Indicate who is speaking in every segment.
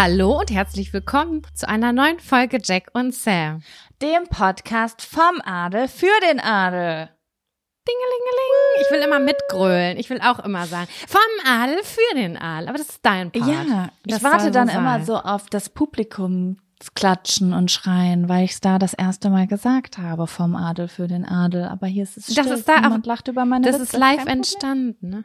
Speaker 1: Hallo und herzlich willkommen zu einer neuen Folge Jack und Sam.
Speaker 2: Dem Podcast vom Adel für den Adel.
Speaker 1: Dingelingeling. Ich will immer mitgrölen. Ich will auch immer sagen, vom Adel für den Adel. Aber das ist dein Part.
Speaker 2: Ja, ich
Speaker 1: Das
Speaker 2: warte dann
Speaker 1: so
Speaker 2: immer
Speaker 1: sein.
Speaker 2: so auf das Publikum klatschen und schreien, weil ich es da das erste Mal gesagt habe vom Adel für den Adel. Aber hier ist es
Speaker 1: Das
Speaker 2: still.
Speaker 1: ist da
Speaker 2: Niemand lacht über meine
Speaker 1: Das
Speaker 2: Witze.
Speaker 1: ist live entstanden. Ne?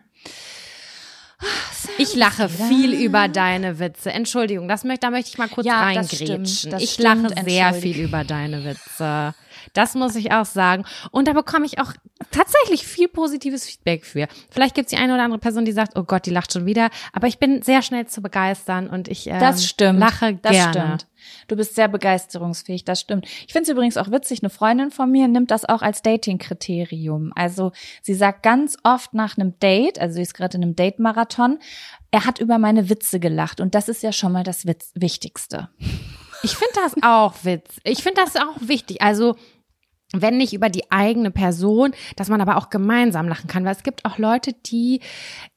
Speaker 1: Ich lache viel über deine Witze. Entschuldigung, das möchte, da möchte ich mal kurz
Speaker 2: Ja,
Speaker 1: reingrätschen. ich lache sehr viel über deine Witze. Das muss ich auch sagen. Und da bekomme ich auch tatsächlich viel positives Feedback für. Vielleicht gibt es die eine oder andere Person, die sagt, oh Gott, die lacht schon wieder. Aber ich bin sehr schnell zu begeistern und ich ähm,
Speaker 2: Das stimmt.
Speaker 1: lache
Speaker 2: das
Speaker 1: gerne.
Speaker 2: stimmt. Du bist sehr begeisterungsfähig, das stimmt. Ich finde es übrigens auch witzig, eine Freundin von mir nimmt das auch als Dating-Kriterium. Also sie sagt ganz oft nach einem Date, also sie ist gerade in einem Date-Marathon, er hat über meine Witze gelacht und das ist ja schon mal das Witz Wichtigste.
Speaker 1: Ich finde das auch witz. Ich finde das auch wichtig. Also wenn nicht über die eigene Person, dass man aber auch gemeinsam lachen kann, weil es gibt auch Leute, die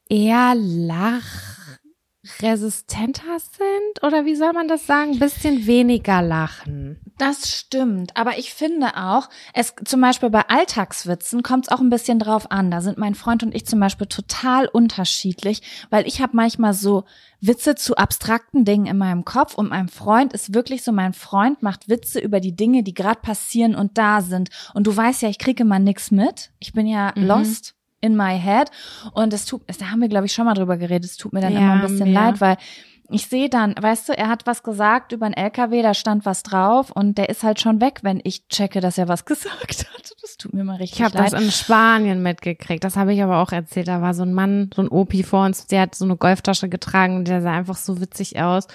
Speaker 1: eher lachresistenter sind oder wie soll man das sagen, bisschen weniger lachen.
Speaker 2: Das stimmt, aber ich finde auch, es zum Beispiel bei Alltagswitzen kommt es auch ein bisschen drauf an. Da sind mein Freund und ich zum Beispiel total unterschiedlich, weil ich habe manchmal so Witze zu abstrakten Dingen in meinem Kopf und mein Freund ist wirklich so, mein Freund macht Witze über die Dinge, die gerade passieren und da sind. Und du weißt ja, ich kriege immer nix mit. Ich bin ja
Speaker 1: Mhm.
Speaker 2: lost in my head und es tut, da haben wir glaube ich schon mal drüber geredet. Es tut mir dann
Speaker 1: Ja,
Speaker 2: immer ein bisschen
Speaker 1: wir.
Speaker 2: leid, weil ich sehe dann, weißt du, er hat was gesagt über einen LKW, da stand was drauf und der ist halt schon weg, wenn ich checke, dass er was gesagt hat. Das tut mir mal richtig
Speaker 1: Ich habe
Speaker 2: leid.
Speaker 1: das in Spanien mitgekriegt. Das habe ich aber auch erzählt. Da war so ein Mann, so ein Opi vor uns, der hat so eine Golftasche getragen und der sah einfach so witzig aus.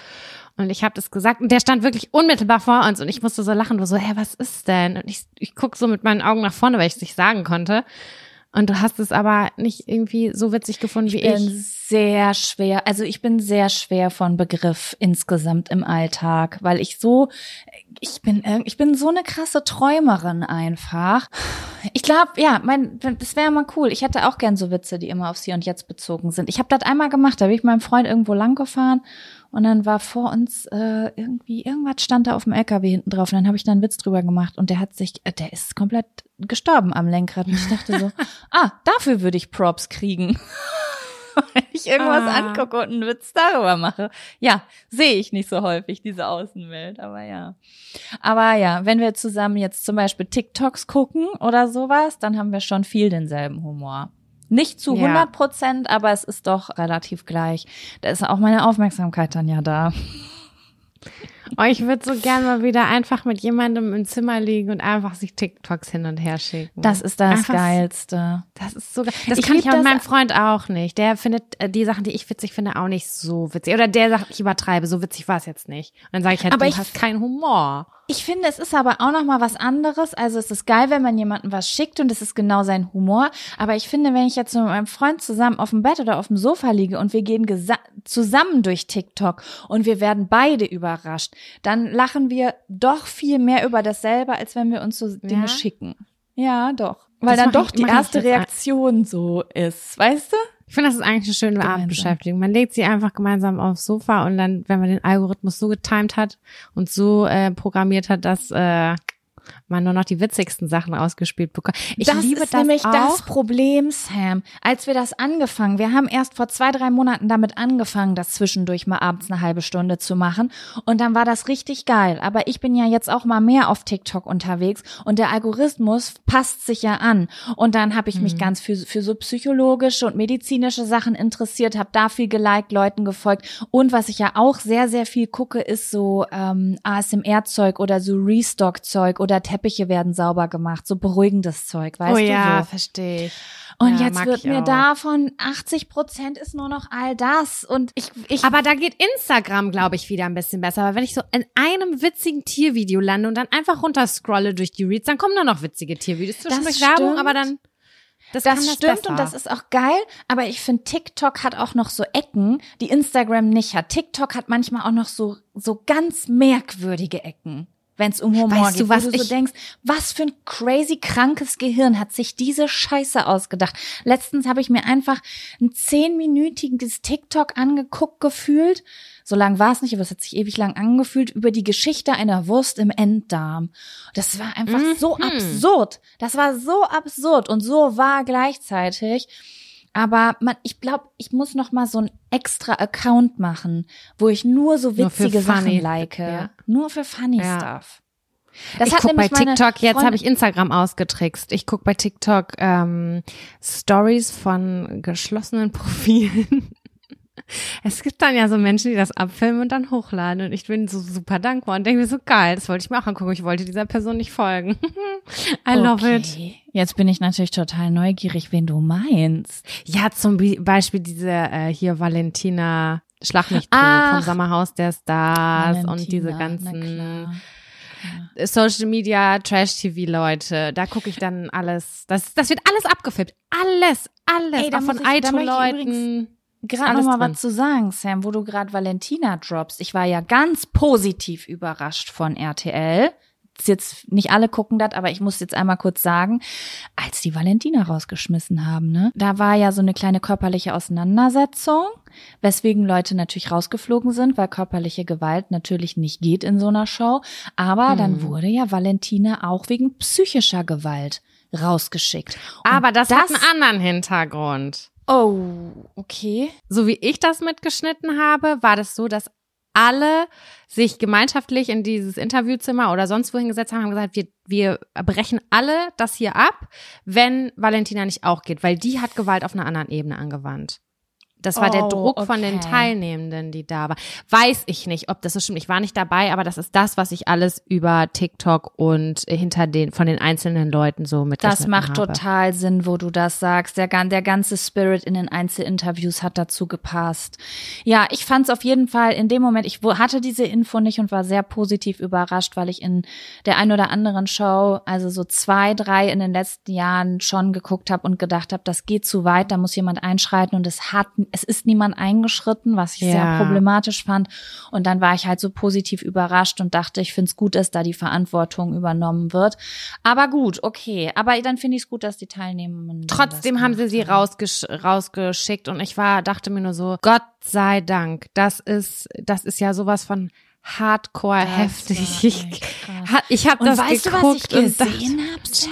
Speaker 1: Und ich habe das gesagt und der stand wirklich unmittelbar vor uns und ich musste so lachen, du so, hä, was ist denn? Und ich, ich guck so mit meinen Augen nach vorne, weil ich es nicht sagen konnte. Und du hast es aber nicht irgendwie so witzig gefunden wie
Speaker 2: ich bin
Speaker 1: ich.
Speaker 2: sehr schwer, also ich bin sehr schwer von Begriff insgesamt im Alltag, weil ich so, ich bin, ich bin so eine krasse Träumerin einfach. Ich glaube, ja, mein, das wäre mal cool. Ich hätte auch gern so Witze, die immer aufs Hier und Jetzt bezogen sind. Ich habe das einmal gemacht, da bin ich mit meinem Freund irgendwo lang gefahren und dann war vor uns äh, irgendwie, irgendwas stand da auf dem LKW hinten drauf und dann habe ich da einen Witz drüber gemacht und der hat sich, äh, der ist komplett gestorben am Lenkrad und ich dachte so, ah, dafür würde ich Props kriegen. Wenn ich irgendwas
Speaker 1: Ah.
Speaker 2: angucke und einen Witz darüber mache. Ja, sehe ich nicht so häufig, diese Außenwelt, aber ja. Aber ja, wenn wir zusammen jetzt zum Beispiel TikToks gucken oder sowas, dann haben wir schon viel denselben Humor. Nicht zu
Speaker 1: Ja.
Speaker 2: 100 Prozent, aber es ist doch relativ gleich. Da ist auch meine Aufmerksamkeit dann ja da.
Speaker 1: Oh, ich würde so gern mal wieder einfach mit jemandem im Zimmer liegen und einfach sich TikToks hin und her schicken.
Speaker 2: Das ist das
Speaker 1: Einfach-
Speaker 2: Geilste.
Speaker 1: Das ist so geil. Das
Speaker 2: Ich
Speaker 1: kann ich mit meinem Freund auch nicht. Der findet äh, die Sachen, die ich witzig finde, auch nicht so witzig. Oder der sagt, ich übertreibe, so witzig war es jetzt nicht. Und dann sage ich halt,
Speaker 2: Aber
Speaker 1: du
Speaker 2: ich-
Speaker 1: hast keinen Humor.
Speaker 2: Ich finde, es ist aber auch noch mal was anderes. Also es ist geil, wenn man jemandem was schickt und es ist genau sein Humor. Aber ich finde, wenn ich jetzt mit meinem Freund zusammen auf dem Bett oder auf dem Sofa liege und wir gehen gesa- zusammen durch TikTok und wir werden beide überrascht, dann lachen wir doch viel mehr über dasselbe, als wenn wir uns so Dinge
Speaker 1: Ja?
Speaker 2: schicken. Ja, doch. Weil
Speaker 1: Das
Speaker 2: dann doch
Speaker 1: ich-
Speaker 2: die erste Reaktion so ist, weißt du?
Speaker 1: Ich finde, das ist eigentlich eine schöne
Speaker 2: Gemeinsam.
Speaker 1: Abendbeschäftigung. Man legt sie einfach gemeinsam aufs Sofa und dann, wenn man den Algorithmus so getimed hat und so äh, programmiert hat, dass äh, man nur noch die witzigsten Sachen ausgespielt bekommt. Ich
Speaker 2: das
Speaker 1: liebe
Speaker 2: ist
Speaker 1: das
Speaker 2: nämlich
Speaker 1: auch.
Speaker 2: das Problem, Sam. Als wir das angefangen, wir haben erst vor zwei, drei Monaten damit angefangen, das zwischendurch mal abends eine halbe Stunde zu machen. Und dann war das richtig geil. Aber ich bin ja jetzt auch mal mehr auf TikTok unterwegs und der Algorithmus passt sich ja an. Und dann habe ich
Speaker 1: Mhm.
Speaker 2: mich ganz für, für so psychologische und medizinische Sachen interessiert, habe da viel geliked, Leuten gefolgt. Und was ich ja auch sehr, sehr viel gucke, ist so ähm, ASMR-Zeug oder so Restock-Zeug oder Teppiche werden sauber gemacht, so beruhigendes Zeug, weißt
Speaker 1: oh
Speaker 2: du
Speaker 1: ja,
Speaker 2: so.
Speaker 1: verstehe ich.
Speaker 2: Und
Speaker 1: Ja,
Speaker 2: jetzt wird mir davon 80 Prozent ist nur noch all das. Und ich, ich
Speaker 1: Aber da geht Instagram, glaube ich, wieder ein bisschen besser. Aber wenn ich so in einem witzigen Tiervideo lande und dann einfach runterscrolle durch die Reads, dann kommen nur noch witzige Tiervideos. Zwischendurch
Speaker 2: Das
Speaker 1: Werbung,
Speaker 2: stimmt.
Speaker 1: aber dann das,
Speaker 2: das
Speaker 1: das
Speaker 2: stimmt
Speaker 1: besser.
Speaker 2: und das ist auch geil, aber ich finde TikTok hat auch noch so Ecken, die Instagram nicht hat. TikTok hat manchmal auch noch so so ganz merkwürdige Ecken, wenn es um Humor
Speaker 1: Weißt du,
Speaker 2: geht,
Speaker 1: was
Speaker 2: wo du so denkst, was für ein crazy krankes Gehirn hat sich diese Scheiße ausgedacht. Letztens habe ich mir einfach ein zehnminütiges TikTok angeguckt gefühlt. So lang war es nicht, aber es hat sich ewig lang angefühlt über die Geschichte einer Wurst im Enddarm. Das war einfach so
Speaker 1: Mhm.
Speaker 2: absurd. Das war so absurd und so wahr gleichzeitig. Aber man, ich glaube, ich muss noch mal so ein extra Account machen, wo ich nur so
Speaker 1: Nur
Speaker 2: witzige Sachen
Speaker 1: funny,
Speaker 2: like.
Speaker 1: ja.
Speaker 2: Nur für funny
Speaker 1: Ja.
Speaker 2: Stuff. Das
Speaker 1: ich guck bei TikTok, jetzt habe ich Instagram ausgetrickst. Ich guck bei TikTok ähm, Stories von geschlossenen Profilen. Es gibt dann ja so Menschen, die das abfilmen und dann hochladen. Und ich bin so super dankbar und denke mir so geil, das wollte ich mir auch angucken. Ich wollte dieser Person nicht folgen. I love it.
Speaker 2: Okay. Jetzt bin ich natürlich total neugierig, wen du meinst.
Speaker 1: Ja, zum Beispiel diese äh, hier Valentina Schlag mich
Speaker 2: Ach.
Speaker 1: vom Sommerhaus der Stars und
Speaker 2: Valentina,
Speaker 1: diese
Speaker 2: na
Speaker 1: ganzen
Speaker 2: klar.
Speaker 1: Social Media, Trash-TV-Leute. Da gucke ich dann alles. Das, das wird alles abgefilmt. Alles, alles.
Speaker 2: Ey, da
Speaker 1: auch von Aito-Leuten.
Speaker 2: Gerade
Speaker 1: alles
Speaker 2: noch mal
Speaker 1: drin.
Speaker 2: was zu sagen, Sam, wo du gerade Valentina droppst. Ich war ja ganz positiv überrascht von RTL. Jetzt nicht alle gucken das, aber ich muss jetzt einmal kurz sagen, als die Valentina rausgeschmissen haben, ne, da war ja so eine kleine körperliche Auseinandersetzung, weswegen Leute natürlich rausgeflogen sind, weil körperliche Gewalt natürlich nicht geht in so einer Show. Aber dann
Speaker 1: Mhm.
Speaker 2: wurde ja Valentina auch wegen psychischer Gewalt rausgeschickt. Und
Speaker 1: Aber das, hat einen anderen Hintergrund.
Speaker 2: Oh, okay.
Speaker 1: So wie ich das mitgeschnitten habe, war das so, dass alle sich gemeinschaftlich in dieses Interviewzimmer oder sonst wohin gesetzt haben, haben gesagt, wir, wir brechen alle das hier ab, wenn Valentina nicht auch geht, weil die hat Gewalt auf einer anderen Ebene angewandt. Das war der
Speaker 2: Oh,
Speaker 1: Druck von den
Speaker 2: okay.
Speaker 1: Teilnehmenden, die da war. Weiß ich nicht, ob das so stimmt. Ich war nicht dabei, aber das ist das, was ich alles über TikTok und hinter den, von den einzelnen Leuten so mitgeschnitten
Speaker 2: Das macht
Speaker 1: habe.
Speaker 2: total Sinn, wo du das sagst. Der, der ganze Spirit in den Einzelinterviews hat dazu gepasst. Ja, ich fand es auf jeden Fall in dem Moment, ich hatte diese Info nicht und war sehr positiv überrascht, weil ich in der ein oder anderen Show, also so zwei, drei in den letzten Jahren schon geguckt habe und gedacht habe, das geht zu weit, da muss jemand einschreiten und es hat, es ist niemand eingeschritten, was ich
Speaker 1: Ja.
Speaker 2: sehr problematisch fand. Und dann war ich halt so positiv überrascht und dachte, ich finde es gut, dass da die Verantwortung übernommen wird. Aber gut, okay. Aber dann finde ich es gut, dass die Teilnehmenden.
Speaker 1: Trotzdem haben sie sie rausgesch rausgeschickt und ich war, dachte mir nur so, Gott sei Dank, das ist, das ist ja sowas von Hardcore
Speaker 2: Das
Speaker 1: heftig. Ich, ich habe das
Speaker 2: weißt du, was ich
Speaker 1: geguckt
Speaker 2: gesehen habe, Sam?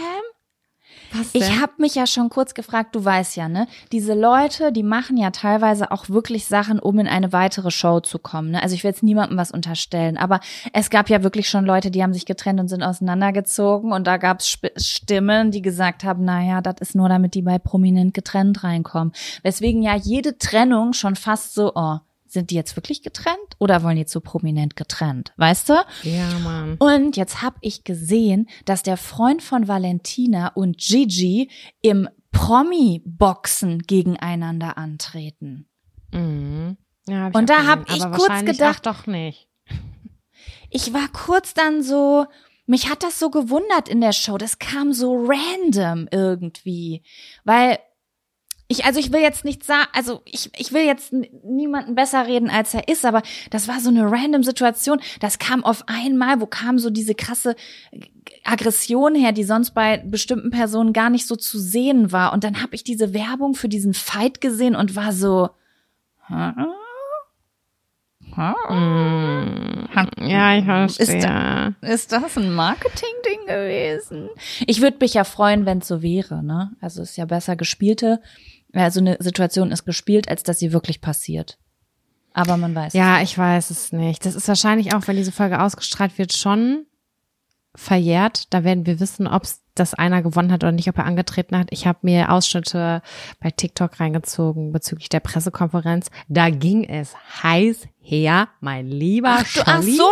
Speaker 1: Was
Speaker 2: Ich habe mich ja schon kurz gefragt, du weißt ja, ne? Diese Leute, die machen ja teilweise auch wirklich Sachen, um in eine weitere Show zu kommen. Ne? Also ich will jetzt niemandem was unterstellen, aber es gab ja wirklich schon Leute, die haben sich getrennt und sind auseinandergezogen und da gab es Stimmen, die gesagt haben, naja, das ist nur, damit die bei prominent getrennt reinkommen. Weswegen ja jede Trennung schon fast so, oh, sind die jetzt wirklich getrennt oder wollen die zu prominent getrennt? Weißt du?
Speaker 1: Ja, Mann.
Speaker 2: Und jetzt habe ich gesehen, dass der Freund von Valentina und Gigi im Promi-Boxen gegeneinander antreten.
Speaker 1: Mhm. Ja,
Speaker 2: Und da hab
Speaker 1: gesehen.
Speaker 2: ich kurz gedacht-
Speaker 1: doch nicht.
Speaker 2: Ich war kurz dann so, mich hat das so gewundert in der Show. Das kam so random irgendwie, weil ich, also ich will jetzt nicht sagen, also ich, ich will jetzt niemanden besser reden, als er ist, aber das war so eine random Situation. Das kam auf einmal, wo kam so diese krasse Aggression her, die sonst bei bestimmten Personen gar nicht so zu sehen war. Und dann habe ich diese Werbung für diesen Fight gesehen und war so, hä?
Speaker 1: Ja, ich
Speaker 2: Ist
Speaker 1: verstehe.
Speaker 2: Ist das ein Marketing-Ding gewesen? Ich würde mich ja freuen, wenn es so wäre, ne? Also ist ja besser gespielte, also eine Situation ist gespielt, als dass sie wirklich passiert. Aber man weiß.
Speaker 1: Ja, ich weiß es nicht. Das ist wahrscheinlich auch, wenn diese Folge ausgestrahlt wird, schon verjährt. Da werden wir wissen, ob das einer gewonnen hat oder nicht, ob er angetreten hat. Ich habe mir Ausschnitte bei TikTok reingezogen bezüglich der Pressekonferenz. Da ging es heiß her, mein lieber
Speaker 2: Ach, du, ach so,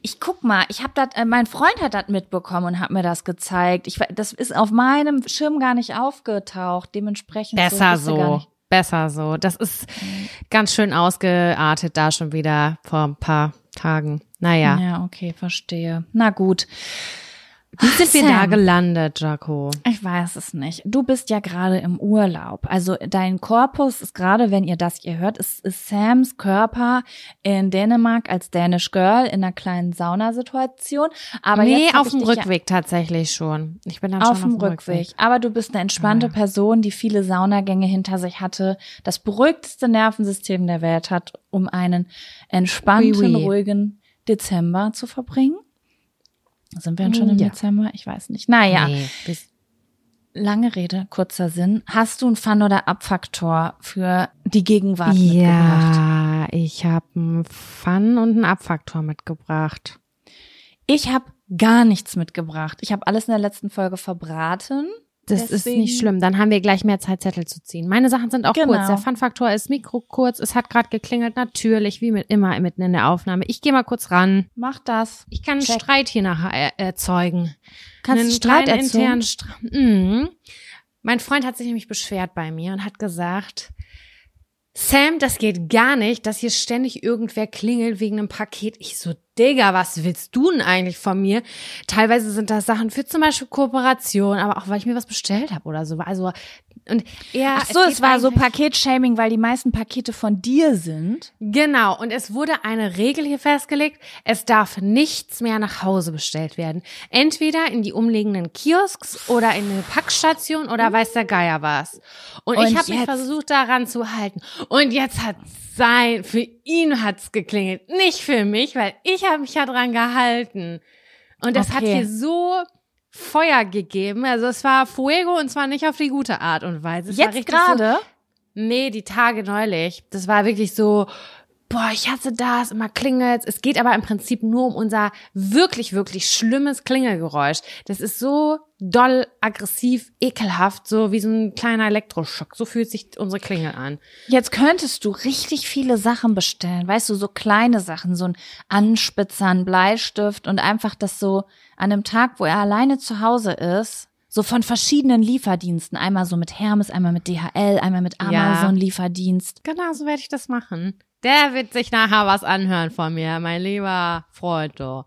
Speaker 2: ich guck mal, ich habe das, äh, mein Freund hat das mitbekommen und hat mir das gezeigt. Ich, das ist auf meinem Schirm gar nicht aufgetaucht. Dementsprechend
Speaker 1: Besser so.
Speaker 2: nicht.
Speaker 1: Besser so. Das ist ganz schön ausgeartet da schon wieder vor ein paar Tagen. Naja.
Speaker 2: Ja, okay, verstehe. Na gut.
Speaker 1: Wie sind wir da
Speaker 2: Sam.
Speaker 1: gelandet, Jaco?
Speaker 2: Ich weiß es nicht. Du bist ja gerade im Urlaub. Also dein Korpus ist gerade, wenn ihr das hier hört, ist, ist Sams Körper in Dänemark als Danish Girl in einer kleinen Saunasituation. Aber
Speaker 1: nee, auf dem
Speaker 2: dich ja-
Speaker 1: Rückweg tatsächlich schon. Ich bin dann
Speaker 2: Auf
Speaker 1: schon
Speaker 2: dem Rückweg. Aber du bist eine entspannte
Speaker 1: Ja.
Speaker 2: Person, die viele Saunagänge hinter sich hatte, das beruhigteste Nervensystem der Welt hat, um einen entspannten,
Speaker 1: Oui, oui.
Speaker 2: ruhigen Dezember zu verbringen. Sind wir denn schon im
Speaker 1: Ja.
Speaker 2: Dezember? Ich weiß nicht. Naja.
Speaker 1: Nee, bis,
Speaker 2: Lange Rede, kurzer Sinn. Hast du einen Fun- oder Abfaktor für die Gegenwart mitgebracht?
Speaker 1: ja, ich habe einen Fun und einen Abfaktor mitgebracht.
Speaker 2: Ich habe gar nichts mitgebracht. Ich habe alles in der letzten Folge verbraten.
Speaker 1: Das ist
Speaker 2: Deswegen-
Speaker 1: nicht schlimm. Dann haben wir gleich mehr Zeit, Zettel zu ziehen. Meine Sachen sind auch
Speaker 2: Genau.
Speaker 1: kurz. Der Fun-Faktor ist mikro kurz. Es hat gerade geklingelt, natürlich, wie mit immer mitten in der Aufnahme. Ich gehe mal kurz ran.
Speaker 2: Mach das.
Speaker 1: Ich kann einen
Speaker 2: Check.
Speaker 1: Streit hier nachher er erzeugen.
Speaker 2: Kannst
Speaker 1: einen
Speaker 2: du Streit
Speaker 1: internen Streit. Mhm. Mein Freund hat sich nämlich beschwert bei mir und hat gesagt, Sam, das geht gar nicht, dass hier ständig irgendwer klingelt wegen einem Paket. Ich so, Digga, was willst du denn eigentlich von mir? Teilweise sind das Sachen für zum Beispiel Kooperation, aber auch weil ich mir was bestellt habe oder so. Also und er,
Speaker 2: Ach so, es,
Speaker 1: geht
Speaker 2: war so Paketshaming, weil die meisten Pakete von dir sind.
Speaker 1: Genau, und es wurde eine Regel hier festgelegt, es darf nichts mehr nach Hause bestellt werden. Entweder in die umliegenden Kiosks oder in eine Packstation oder weiß der Geier was. Und,
Speaker 2: Und
Speaker 1: ich habe mich versucht daran zu halten. Und jetzt hat sein, für ihn hat's geklingelt, nicht für mich, weil ich habe mich ja dran gehalten. Und das hat
Speaker 2: Okay.
Speaker 1: hier so Feuer gegeben. Also es war Fuego und zwar nicht auf die gute Art und Weise. Es
Speaker 2: Jetzt
Speaker 1: richtig so,
Speaker 2: gerade?
Speaker 1: Nee, die Tage neulich. Das war wirklich so, boah, ich hasse das, immer klingelt's. Es geht aber im Prinzip nur um unser wirklich, wirklich schlimmes Klingelgeräusch. Das ist so doll, aggressiv, ekelhaft, so wie so ein kleiner Elektroschock. So fühlt sich unsere Klingel an.
Speaker 2: Jetzt könntest du richtig viele Sachen bestellen. Weißt du, so kleine Sachen, so ein Anspitzer, ein Bleistift und einfach das so an einem Tag, wo er alleine zu Hause ist, so von verschiedenen Lieferdiensten. Einmal so mit Hermes, einmal mit DHL, einmal mit
Speaker 1: Ja.
Speaker 2: Amazon Lieferdienst.
Speaker 1: Genau, so werde ich das machen. Der wird sich nachher was anhören von mir, mein lieber Freund. du.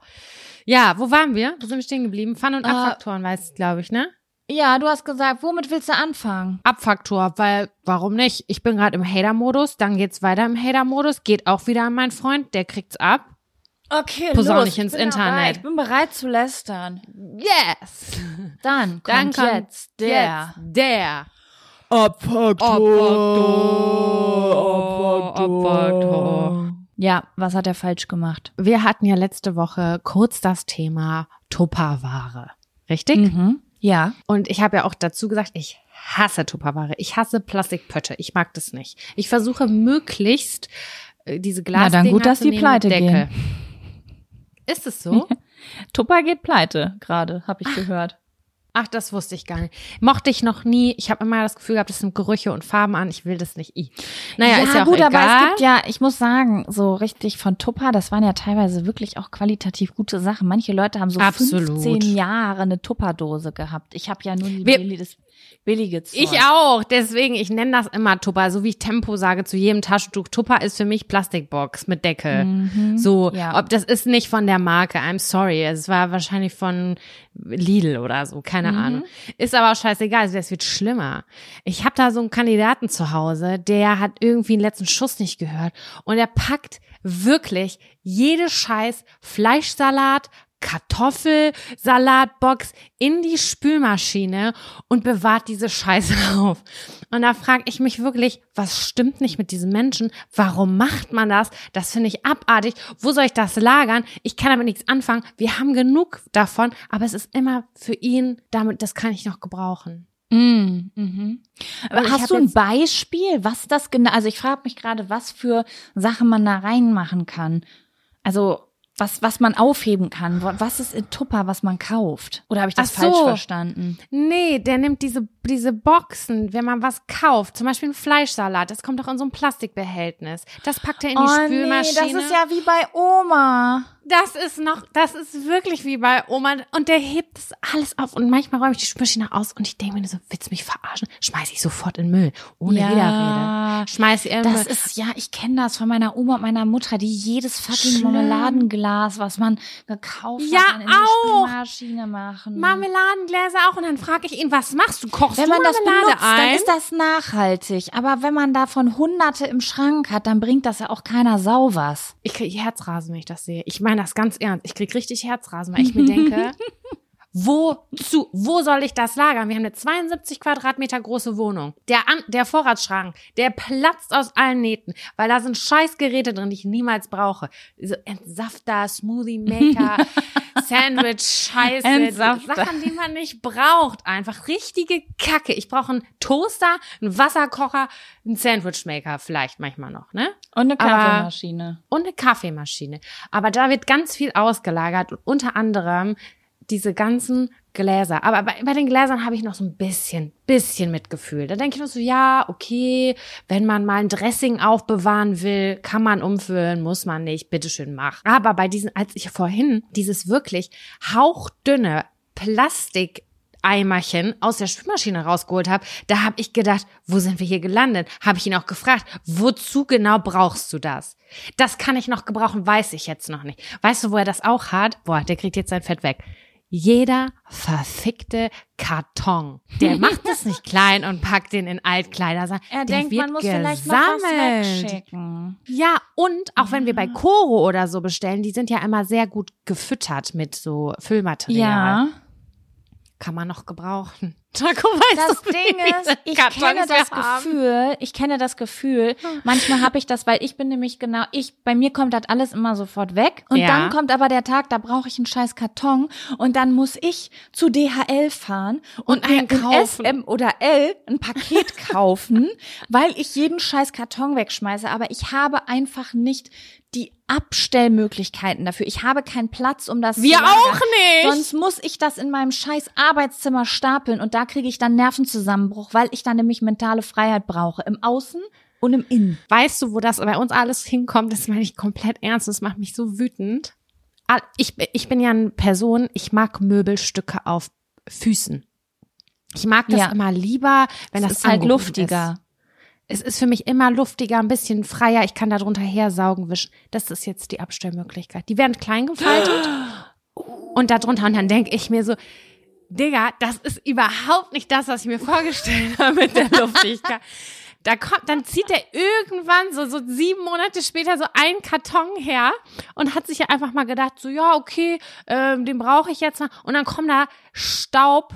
Speaker 1: Ja, wo waren wir? Wo sind wir stehen geblieben? Fun- und
Speaker 2: Äh,
Speaker 1: Abfaktoren, weißt glaube ich, ne?
Speaker 2: Ja, du hast gesagt, womit willst du anfangen?
Speaker 1: Abfaktor, weil warum nicht? Ich bin gerade im Hater-Modus, dann geht's weiter im Hater-Modus, geht auch wieder an meinen Freund, der kriegt's ab.
Speaker 2: Okay,
Speaker 1: Posaun
Speaker 2: los.
Speaker 1: ich ins
Speaker 2: bin
Speaker 1: Internet.
Speaker 2: Bereit. Ich bin bereit zu lästern.
Speaker 1: Yes!
Speaker 2: Dann
Speaker 1: Dann
Speaker 2: kommt
Speaker 1: kommt
Speaker 2: jetzt der
Speaker 1: Jetzt der Abfaktor.
Speaker 2: Ja, was hat er falsch gemacht?
Speaker 1: Wir hatten ja letzte Woche kurz das Thema Tupperware. Richtig?
Speaker 2: Mhm. Ja.
Speaker 1: Und ich habe ja auch dazu gesagt, ich hasse Tupperware. Ich hasse Plastikpötte. Ich mag das nicht. Ich versuche möglichst äh, diese
Speaker 2: Na,
Speaker 1: Glas
Speaker 2: dann gut, dass die pleite
Speaker 1: Deckel. Ist es so?
Speaker 2: Tupper geht pleite, gerade, habe ich gehört.
Speaker 1: Ach, das wusste ich gar nicht. Mochte ich noch nie. Ich habe immer das Gefühl gehabt, das sind Gerüche und Farben an. Ich will das nicht. I. Naja,
Speaker 2: ja,
Speaker 1: ist ja auch
Speaker 2: gut,
Speaker 1: egal.
Speaker 2: aber es gibt ja, ich muss sagen, so richtig von Tupper, das waren ja teilweise wirklich auch qualitativ gute Sachen. Manche Leute haben so
Speaker 1: Absolut.
Speaker 2: 15 Jahre eine Tupperdose gehabt. Ich habe ja nur die
Speaker 1: Wir-
Speaker 2: das billige Zeug.
Speaker 1: Ich auch, deswegen, ich nenne das immer Tupper, so wie ich Tempo sage zu jedem Taschentuch. Tupper ist für mich Plastikbox mit Deckel. So,
Speaker 2: Mhm. Ja.
Speaker 1: ob das ist nicht von der Marke, I'm sorry. Es war wahrscheinlich von Lidl oder so, keine
Speaker 2: Mhm.
Speaker 1: Ahnung. Ist aber auch scheißegal, es wird schlimmer. Ich habe da so einen Kandidaten zu Hause, der hat irgendwie den letzten Schuss nicht gehört und er packt wirklich jede Scheiß Fleischsalat, Kartoffelsalatbox in die Spülmaschine und bewahrt diese Scheiße auf. Und da frage ich mich wirklich, was stimmt nicht mit diesem Menschen? Warum macht man das? Das finde ich abartig. Wo soll ich das lagern? Ich kann damit nichts anfangen. Wir haben genug davon, aber es ist immer für ihn, damit, das kann ich noch gebrauchen.
Speaker 2: Mm, mhm. Aber hast du ein Beispiel, was das genau, also ich frage mich gerade, was für Sachen man da reinmachen kann. Also was, was man aufheben kann. Was ist in Tupper, was man kauft? Oder habe ich das
Speaker 1: Ach so.
Speaker 2: falsch verstanden?
Speaker 1: Nee, der nimmt diese, diese Boxen, wenn man was kauft, zum Beispiel ein Fleischsalat, das kommt doch in so ein Plastikbehältnis. Das packt er in die Spülmaschine.
Speaker 2: Oh, das ist ja wie bei Oma.
Speaker 1: Das ist noch, das ist wirklich wie bei Oma. Und der hebt das alles auf. Und manchmal räume ich die Spülmaschine aus und ich denke mir so, willst du mich verarschen? Schmeiß ich sofort in Müll. Ohne
Speaker 2: Ja.
Speaker 1: Widerrede. Schmeiß den
Speaker 2: Das
Speaker 1: Müll.
Speaker 2: ist, ja, ich kenne das von meiner Oma und meiner Mutter, die jedes fucking
Speaker 1: Schlimm.
Speaker 2: Marmeladenglas, was man gekauft
Speaker 1: Ja,
Speaker 2: hat, dann in die
Speaker 1: auch.
Speaker 2: Spülmaschine machen.
Speaker 1: Marmeladengläser auch. Und dann frage ich ihn, was machst du? Kochst
Speaker 2: Wenn
Speaker 1: du
Speaker 2: man das
Speaker 1: Marmelade
Speaker 2: benutzt, dann
Speaker 1: ein?
Speaker 2: ist das nachhaltig. Aber wenn man davon hunderte im Schrank hat, dann bringt das ja auch keiner sau was.
Speaker 1: Ich kriege Herzrasen, wenn ich das sehe. Ich meine das ganz ernst. Ich kriege richtig Herzrasen, weil ich mir denke, wozu, wo soll ich das lagern? Wir haben eine 72 Quadratmeter große Wohnung. Der, An der Vorratsschrank, der platzt aus allen Nähten, weil da sind Scheißgeräte drin, die ich niemals brauche. So Entsafter, Smoothie Maker, Sandwich, Scheiße,
Speaker 2: Entsafter.
Speaker 1: Sachen, die man nicht braucht. Einfach richtige Kacke. Ich brauche einen Toaster, einen Wasserkocher, einen Sandwich Maker vielleicht manchmal noch, ne?
Speaker 2: Und eine
Speaker 1: Aber-
Speaker 2: Kaffeemaschine.
Speaker 1: und eine Kaffeemaschine. Aber da wird ganz viel ausgelagert und unter anderem diese ganzen Gläser. Aber bei, bei den Gläsern habe ich noch so ein bisschen, bisschen Mitgefühl. Da denke ich noch so, ja, okay, wenn man mal ein Dressing aufbewahren will, kann man umfüllen, muss man nicht, bitteschön mach. Aber bei diesen, als ich vorhin dieses wirklich hauchdünne Plastik Eimerchen aus der Spülmaschine rausgeholt habe, da habe ich gedacht, wo sind wir hier gelandet? Habe ich ihn auch gefragt, wozu genau brauchst du das? Das kann ich noch gebrauchen, weiß ich jetzt noch nicht. Weißt du, wo er das auch hat? Boah, der kriegt jetzt sein Fett weg. Jeder verfickte Karton. Der macht es nicht klein und packt den in Altkleider.
Speaker 2: Er
Speaker 1: der
Speaker 2: denkt,
Speaker 1: wird
Speaker 2: man muss vielleicht noch was
Speaker 1: gesammelt.
Speaker 2: wegschicken.
Speaker 1: Ja, und auch wenn wir bei Coro oder so bestellen, die sind ja immer sehr gut gefüttert mit so Füllmaterial.
Speaker 2: Ja.
Speaker 1: Kann man noch gebrauchen. Jaco weiß
Speaker 2: Das
Speaker 1: nicht,
Speaker 2: Ding ist, ich kenne das. Gefühl, ich kenne das Gefühl, manchmal habe ich das, weil ich bin nämlich genau, ich, bei mir kommt das alles immer sofort weg und
Speaker 1: Ja.
Speaker 2: dann kommt aber der Tag, da brauche ich einen scheiß Karton und dann muss ich zu DHL fahren und,
Speaker 1: Und
Speaker 2: mir
Speaker 1: einen
Speaker 2: in
Speaker 1: kaufen.
Speaker 2: SM oder L ein Paket kaufen, weil ich jeden scheiß Karton wegschmeiße, aber ich habe einfach nicht die Abstellmöglichkeiten dafür. Ich habe keinen Platz, um das
Speaker 1: Wir
Speaker 2: zu
Speaker 1: auch nicht.
Speaker 2: Sonst muss ich das in meinem scheiß Arbeitszimmer stapeln und da kriege ich dann Nervenzusammenbruch, weil ich dann nämlich mentale Freiheit brauche. Im Außen und im Innen.
Speaker 1: Weißt du, wo das bei uns alles hinkommt? Das meine ich komplett ernst. Das macht mich so wütend. Ah, Ich, ich bin ja eine Person, ich mag Möbelstücke auf Füßen. Ich mag das
Speaker 2: Ja.
Speaker 1: immer lieber, wenn
Speaker 2: Es
Speaker 1: das
Speaker 2: ist halt luftiger.
Speaker 1: Ist. Es ist für mich immer luftiger, ein bisschen freier. Ich kann da drunter hersaugen, wischen. Das ist jetzt die Abstellmöglichkeit. Die werden klein gefaltet und da drunter. Und dann denke ich mir so, Digga, das ist überhaupt nicht das, was ich mir vorgestellt habe mit der Luftigkeit. Da kommt, dann zieht er irgendwann so, so sieben Monate später so einen Karton her und hat sich ja einfach mal gedacht, so, ja, okay, ähm, den brauche ich jetzt mal. Und dann kommen da Staub,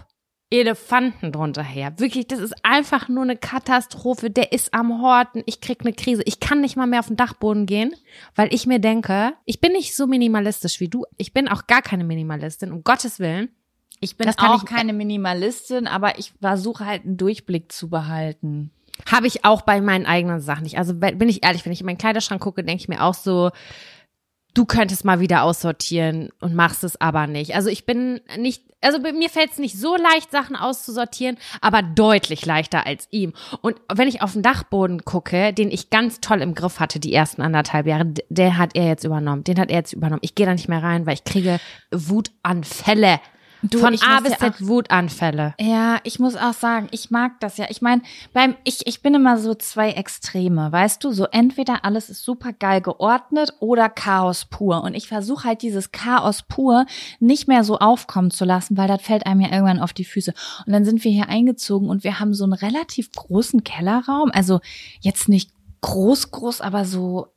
Speaker 1: Elefanten drunter her. Wirklich, das ist einfach nur eine Katastrophe. Der ist am Horten. Ich krieg eine Krise. Ich kann nicht mal mehr auf den Dachboden gehen, weil ich mir denke, ich bin nicht so minimalistisch wie du. Ich bin auch gar keine Minimalistin, um Gottes Willen.
Speaker 2: Ich bin auch
Speaker 1: ich-
Speaker 2: keine Minimalistin, aber ich versuche halt einen Durchblick zu behalten.
Speaker 1: Habe ich auch bei meinen eigenen Sachen nicht. Also bin ich ehrlich, wenn ich in meinen Kleiderschrank gucke, denke ich mir auch so, du könntest mal wieder aussortieren und machst es aber nicht. Also ich bin nicht, also mir fällt es nicht so leicht, Sachen auszusortieren, aber deutlich leichter als ihm. Und wenn ich auf den Dachboden gucke, den ich ganz toll im Griff hatte, die ersten anderthalb Jahre, der hat er jetzt übernommen. Den hat er jetzt übernommen. Ich gehe da nicht mehr rein, weil ich kriege Wutanfälle.
Speaker 2: Du,
Speaker 1: Von A bis
Speaker 2: ja
Speaker 1: Z Wutanfälle.
Speaker 2: Ja, ich muss auch sagen, ich mag das ja. Ich meine, beim ich ich bin immer so zwei Extreme, weißt du, so entweder alles ist super geil geordnet oder Chaos pur und ich versuche halt dieses Chaos pur nicht mehr so aufkommen zu lassen, weil das fällt einem ja irgendwann auf die Füße. Und dann sind wir hier eingezogen und wir haben so einen relativ großen Kellerraum, also jetzt nicht groß groß, aber so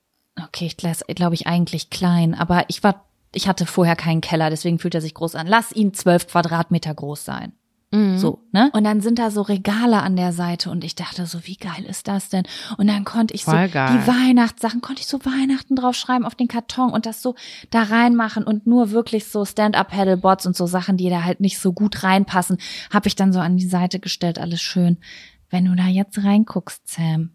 Speaker 2: okay, ich glaube ich eigentlich klein, aber ich war ich hatte vorher keinen Keller, deswegen fühlt er sich groß an. Lass ihn zwölf Quadratmeter groß sein.
Speaker 1: Mhm.
Speaker 2: So, ne? Und dann sind da so Regale an der Seite und ich dachte so, wie geil ist das denn? Und dann konnte ich
Speaker 1: Voll
Speaker 2: so
Speaker 1: geil.
Speaker 2: die Weihnachtssachen, konnte ich so Weihnachten draufschreiben auf den Karton und das so da reinmachen und nur wirklich so Stand-up-Paddleboards und so Sachen, die da halt nicht so gut reinpassen, habe ich dann so an die Seite gestellt, alles schön. Wenn du da jetzt reinguckst, Sam,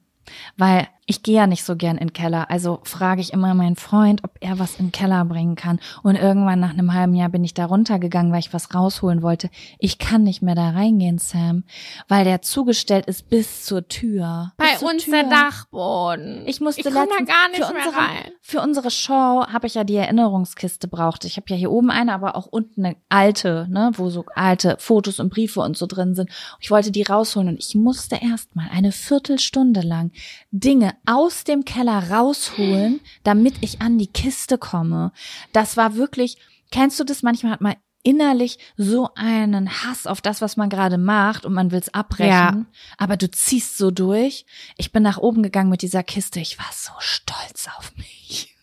Speaker 2: weil ich gehe ja nicht so gern in den Keller. Also frage ich immer meinen Freund, ob er was in den Keller bringen kann. Und irgendwann nach einem halben Jahr bin ich da runtergegangen, weil ich was rausholen wollte. Ich kann nicht mehr da reingehen, Sam, weil der zugestellt ist bis zur Tür.
Speaker 1: Bei
Speaker 2: zur
Speaker 1: uns
Speaker 2: Tür.
Speaker 1: der Dachboden.
Speaker 2: Ich musste
Speaker 1: ich komm da
Speaker 2: letztens
Speaker 1: gar nicht
Speaker 2: für
Speaker 1: mehr
Speaker 2: unsere,
Speaker 1: rein.
Speaker 2: Für unsere Show habe ich ja die Erinnerungskiste braucht. Ich habe ja hier oben eine, aber auch unten eine alte, ne, wo so alte Fotos und Briefe und so drin sind. Ich wollte die rausholen und ich musste erstmal eine Viertelstunde lang Dinge aus dem Keller rausholen, damit ich an die Kiste komme. Das war wirklich, kennst du das? Manchmal hat man innerlich so einen Hass auf das, was man gerade macht und man will es abbrechen,
Speaker 1: Ja.
Speaker 2: aber du ziehst so durch. Ich bin nach oben gegangen mit dieser Kiste. Ich war so stolz auf mich.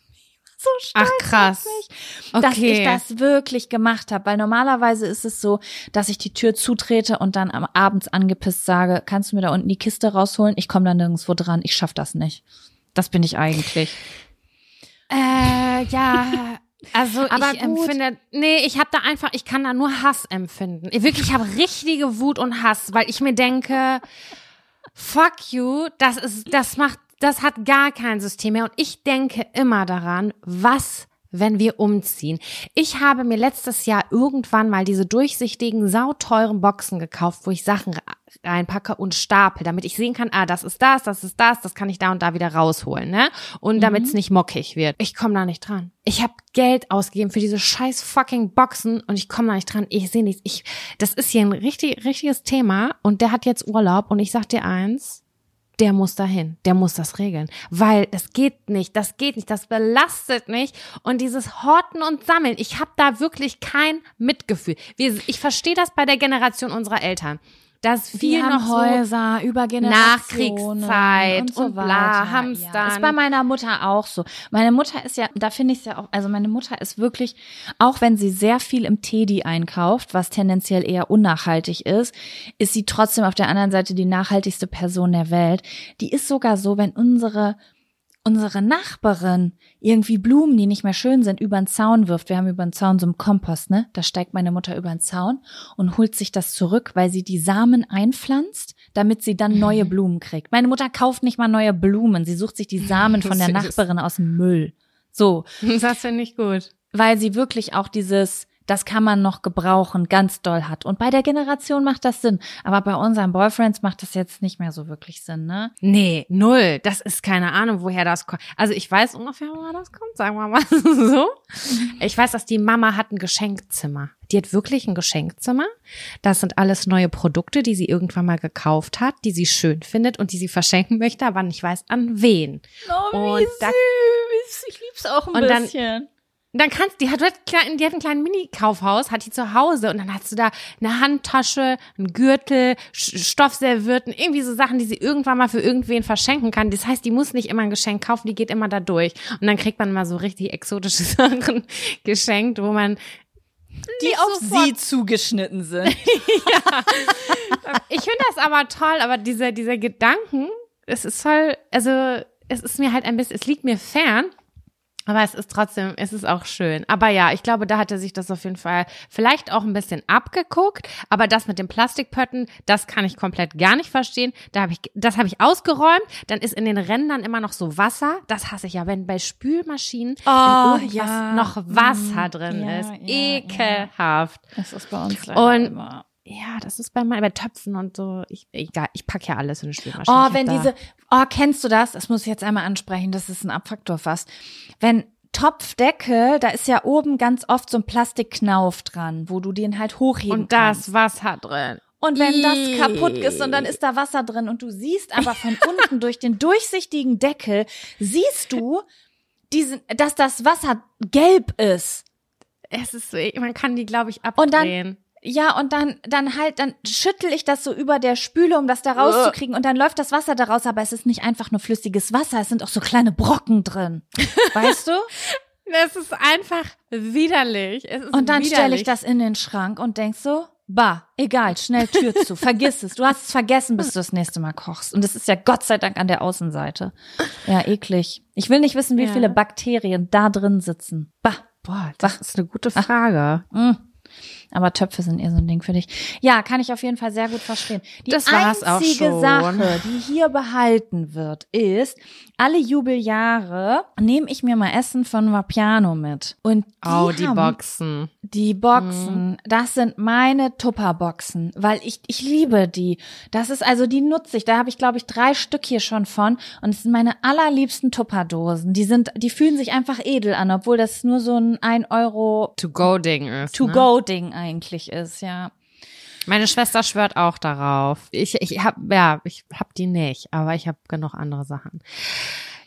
Speaker 2: So stolz
Speaker 1: Ach krass.
Speaker 2: auf mich, dass
Speaker 1: Okay.
Speaker 2: ich das wirklich gemacht habe. Weil normalerweise ist es so, dass ich die Tür zutrete und dann am abends angepisst sage, kannst du mir da unten die Kiste rausholen? Ich komme da nirgendwo dran. Ich schaff das nicht. Das bin ich eigentlich.
Speaker 1: Äh, ja. Also
Speaker 2: Aber
Speaker 1: ich
Speaker 2: gut.
Speaker 1: empfinde, nee, ich habe da einfach, ich kann da nur Hass empfinden. Ich wirklich, ich habe richtige Wut und Hass, weil ich mir denke, fuck you, das ist, das macht, das hat gar kein System mehr. Und ich denke immer daran, was wenn wir umziehen. Ich habe mir letztes Jahr irgendwann mal diese durchsichtigen, sauteuren Boxen gekauft, wo ich Sachen reinpacke und stapel, damit ich sehen kann, ah, das ist das, das ist das, das kann ich da und da wieder rausholen, ne? Und damit es nicht mockig wird. Ich komme da nicht dran. Ich habe Geld ausgegeben für diese scheiß fucking Boxen und ich komme da nicht dran. Ich sehe nichts. Ich, das ist hier ein richtig, richtiges Thema und der hat jetzt Urlaub und ich sag dir eins, der muss dahin, der muss das regeln, weil das geht nicht, das geht nicht, das belastet mich. Und dieses Horten und Sammeln, ich habe da wirklich kein Mitgefühl. Ich verstehe das bei der Generation unserer Eltern, dass viel noch so
Speaker 2: Häuser über Generationen
Speaker 1: Nachkriegszeit
Speaker 2: und, so
Speaker 1: und bla,
Speaker 2: weiter.
Speaker 1: Hamstern.
Speaker 2: Ja, ist bei meiner Mutter auch so. Meine Mutter ist ja, da finde ich es ja auch, also meine Mutter ist wirklich, auch wenn sie sehr viel im Teddy einkauft, was tendenziell eher unnachhaltig ist, ist sie trotzdem auf der anderen Seite die nachhaltigste Person der Welt. Die ist sogar so, wenn unsere unsere Nachbarin irgendwie Blumen, die nicht mehr schön sind, über den Zaun wirft. Wir haben über den Zaun so einen Kompost, ne? Da steigt meine Mutter über den Zaun und holt sich das zurück, weil sie die Samen einpflanzt, damit sie dann neue Blumen kriegt. Meine Mutter kauft nicht mal neue Blumen. Sie sucht sich die Samen von der. Nachbarin aus dem Müll. So,
Speaker 1: Das finde ich gut.
Speaker 2: weil sie wirklich auch dieses das kann man noch gebrauchen, ganz doll hat. Und bei der Generation macht das Sinn. Aber bei unseren Boyfriends macht das jetzt nicht mehr so wirklich Sinn, ne?
Speaker 1: Nee, null. Das ist keine Ahnung, woher das kommt. Also ich weiß ungefähr, woher das kommt, sagen wir mal so. Ich weiß, dass die Mama hat ein Geschenkzimmer. Die hat wirklich ein Geschenkzimmer. Das sind alles neue Produkte, die sie irgendwann mal gekauft hat, die sie schön findet und die sie verschenken möchte, aber nicht weiß an wen.
Speaker 2: Oh,
Speaker 1: Und da-
Speaker 2: süß. Ich lieb's auch ein
Speaker 1: Und dann- dann kannst, die hat, die hat einen kleinen Mini-Kaufhaus, hat die zu Hause und dann hast du da eine Handtasche, einen Gürtel, Stoffservietten, irgendwie so Sachen, die sie irgendwann mal für irgendwen verschenken kann. Das heißt, die muss nicht immer ein Geschenk kaufen, die geht immer da durch. Und dann kriegt man mal so richtig exotische Sachen geschenkt, wo man
Speaker 2: die
Speaker 1: nicht
Speaker 2: auf
Speaker 1: sofort-
Speaker 2: sie zugeschnitten sind.
Speaker 1: Ich finde das aber toll, aber dieser, dieser Gedanken, es ist voll, also es ist mir halt ein bisschen, es liegt mir fern, Aber es ist trotzdem, es ist auch schön. Aber ja, ich glaube, da hat er sich das auf jeden Fall vielleicht auch ein bisschen abgeguckt. Aber das mit den Plastikpötten, das kann ich komplett gar nicht verstehen. Da habe ich, das habe ich ausgeräumt. Dann ist in den Rändern immer noch so Wasser. Das hasse ich ja, wenn bei Spülmaschinen
Speaker 2: Oh, ja.
Speaker 1: noch Wasser drin
Speaker 2: Ja,
Speaker 1: ist.
Speaker 2: ja,
Speaker 1: Ekelhaft.
Speaker 2: Das ist bei uns leider
Speaker 1: Und-
Speaker 2: immer.
Speaker 1: Ja, das ist bei, mein- bei Töpfen und so. Ich, egal, ich packe ja alles in die Spülmaschine.
Speaker 2: Oh, wenn diese, oh, kennst du das? Das muss ich jetzt einmal ansprechen, das ist ein Abfaktor fast. Wenn Topfdeckel, da ist ja oben ganz oft so ein Plastikknauf dran, wo du den halt hochheben
Speaker 1: Und
Speaker 2: kannst.
Speaker 1: das Wasser drin.
Speaker 2: Und wenn das kaputt ist und dann ist da Wasser drin und du siehst aber von unten durch den durchsichtigen Deckel, siehst du, diesen, dass das Wasser gelb ist.
Speaker 1: Es ist so, man kann die, glaube ich,
Speaker 2: Und dann-
Speaker 1: abdrehen.
Speaker 2: Ja, und dann, dann halt, dann schüttel ich das so über der Spüle, um das da rauszukriegen. Und dann läuft das Wasser da raus, aber es ist nicht einfach nur flüssiges Wasser, es sind auch so kleine Brocken drin. Weißt du?
Speaker 1: Es ist einfach widerlich. Ist
Speaker 2: Und dann stelle ich das in den Schrank und denk so, bah, egal, schnell Tür zu, vergiss es. Du hast es vergessen, bis du das nächste Mal kochst. Und es ist ja Gott sei Dank an der Außenseite. Ja, eklig. Ich will nicht wissen, wie
Speaker 1: Ja.
Speaker 2: viele Bakterien da drin sitzen. Bah.
Speaker 1: Boah, das ist eine gute Frage.
Speaker 2: Mm. Aber Töpfe sind eher so ein Ding für dich. Ja, kann ich auf jeden Fall sehr gut verstehen. Die
Speaker 1: Das war's auch
Speaker 2: einzige
Speaker 1: schon.
Speaker 2: Sache, die hier behalten wird, ist, alle Jubeljahre nehme ich mir mal Essen von Vapiano mit. Und die,
Speaker 1: Oh, die Boxen.
Speaker 2: die Boxen, das sind meine Tupperboxen, weil ich ich liebe die. Das ist also die nutze ich. Da habe ich glaube ich drei Stück hier schon von und es sind meine allerliebsten Tupperdosen. Die sind, die fühlen sich einfach edel an, obwohl das nur so ein 1 Euro
Speaker 1: To-Go-Ding ist. Ne?
Speaker 2: Eigentlich ist, ja.
Speaker 1: Meine Schwester schwört auch darauf. Ich, ich hab, ja, ich hab die nicht, aber ich habe genug andere Sachen.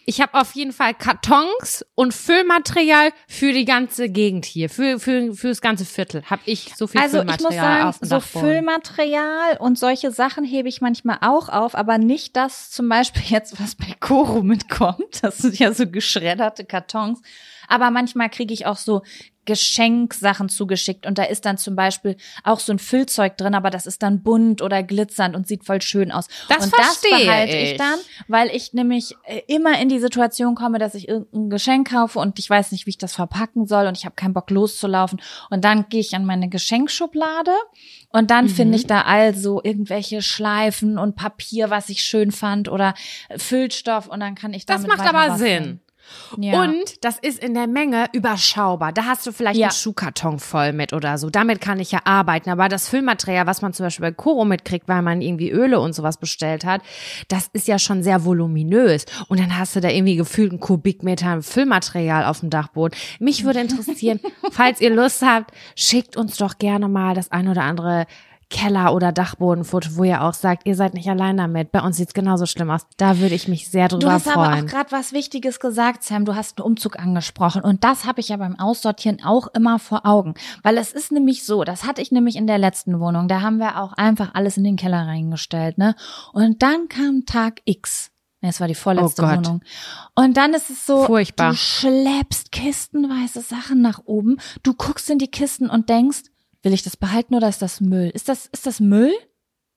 Speaker 1: Ich habe auf jeden Fall Kartons und Füllmaterial für die ganze Gegend hier, für, für, für das ganze Viertel. Habe ich so viel
Speaker 2: Also ich muss
Speaker 1: Füllmaterial
Speaker 2: sagen,
Speaker 1: auf dem
Speaker 2: so. Füllmaterial und solche Sachen hebe ich manchmal auch auf, aber nicht das zum Beispiel jetzt, was bei Koro mitkommt. Das sind ja so geschredderte Kartons. Aber manchmal kriege ich auch so Geschenksachen zugeschickt und da ist dann zum Beispiel auch so ein Füllzeug drin, aber das ist dann bunt oder glitzernd und sieht voll schön aus.
Speaker 1: Das
Speaker 2: und
Speaker 1: verstehe
Speaker 2: das behalte ich.
Speaker 1: ich.
Speaker 2: dann, weil ich nämlich äh, immer in die Situation komme, dass ich irgendein Geschenk kaufe und ich weiß nicht, wie ich das verpacken soll und ich habe keinen Bock loszulaufen und dann gehe ich an meine Geschenkschublade und dann finde ich da also irgendwelche Schleifen und Papier, was ich schön fand oder Füllstoff und dann kann ich
Speaker 1: Das
Speaker 2: damit
Speaker 1: macht
Speaker 2: weiter
Speaker 1: aber. Sinn.
Speaker 2: Ja.
Speaker 1: Und das ist in der Menge überschaubar. Da hast du vielleicht
Speaker 2: Ja.
Speaker 1: einen Schuhkarton voll mit oder so. Damit kann ich ja arbeiten. Aber das Füllmaterial, was man zum Beispiel bei Koro mitkriegt, weil man irgendwie Öle und sowas bestellt hat, das ist ja schon sehr voluminös. Und dann hast du da irgendwie gefühlt einen Kubikmeter Füllmaterial auf dem Dachboden. Mich würde interessieren, falls ihr Lust habt, schickt uns doch gerne mal das ein oder andere Keller- oder Dachbodenfoto, wo ihr auch sagt, ihr seid nicht allein damit. Bei uns sieht's genauso schlimm aus. Da würde ich mich sehr drüber
Speaker 2: Du hast
Speaker 1: freuen.
Speaker 2: aber auch gerade was Wichtiges gesagt, Sam. Du hast einen Umzug angesprochen. Und das habe ich ja beim Aussortieren auch immer vor Augen. Weil es ist nämlich so, das hatte ich nämlich in der letzten Wohnung. Da haben wir auch einfach alles in den Keller reingestellt, ne? Und dann kam Tag X. Nee, Es war die vorletzte
Speaker 1: Oh.
Speaker 2: Wohnung. Und dann ist es so,
Speaker 1: Furchtbar.
Speaker 2: du schleppst kistenweise Sachen nach oben. Du guckst in die Kisten und denkst, will ich das behalten oder ist das Müll? Ist das, ist das Müll?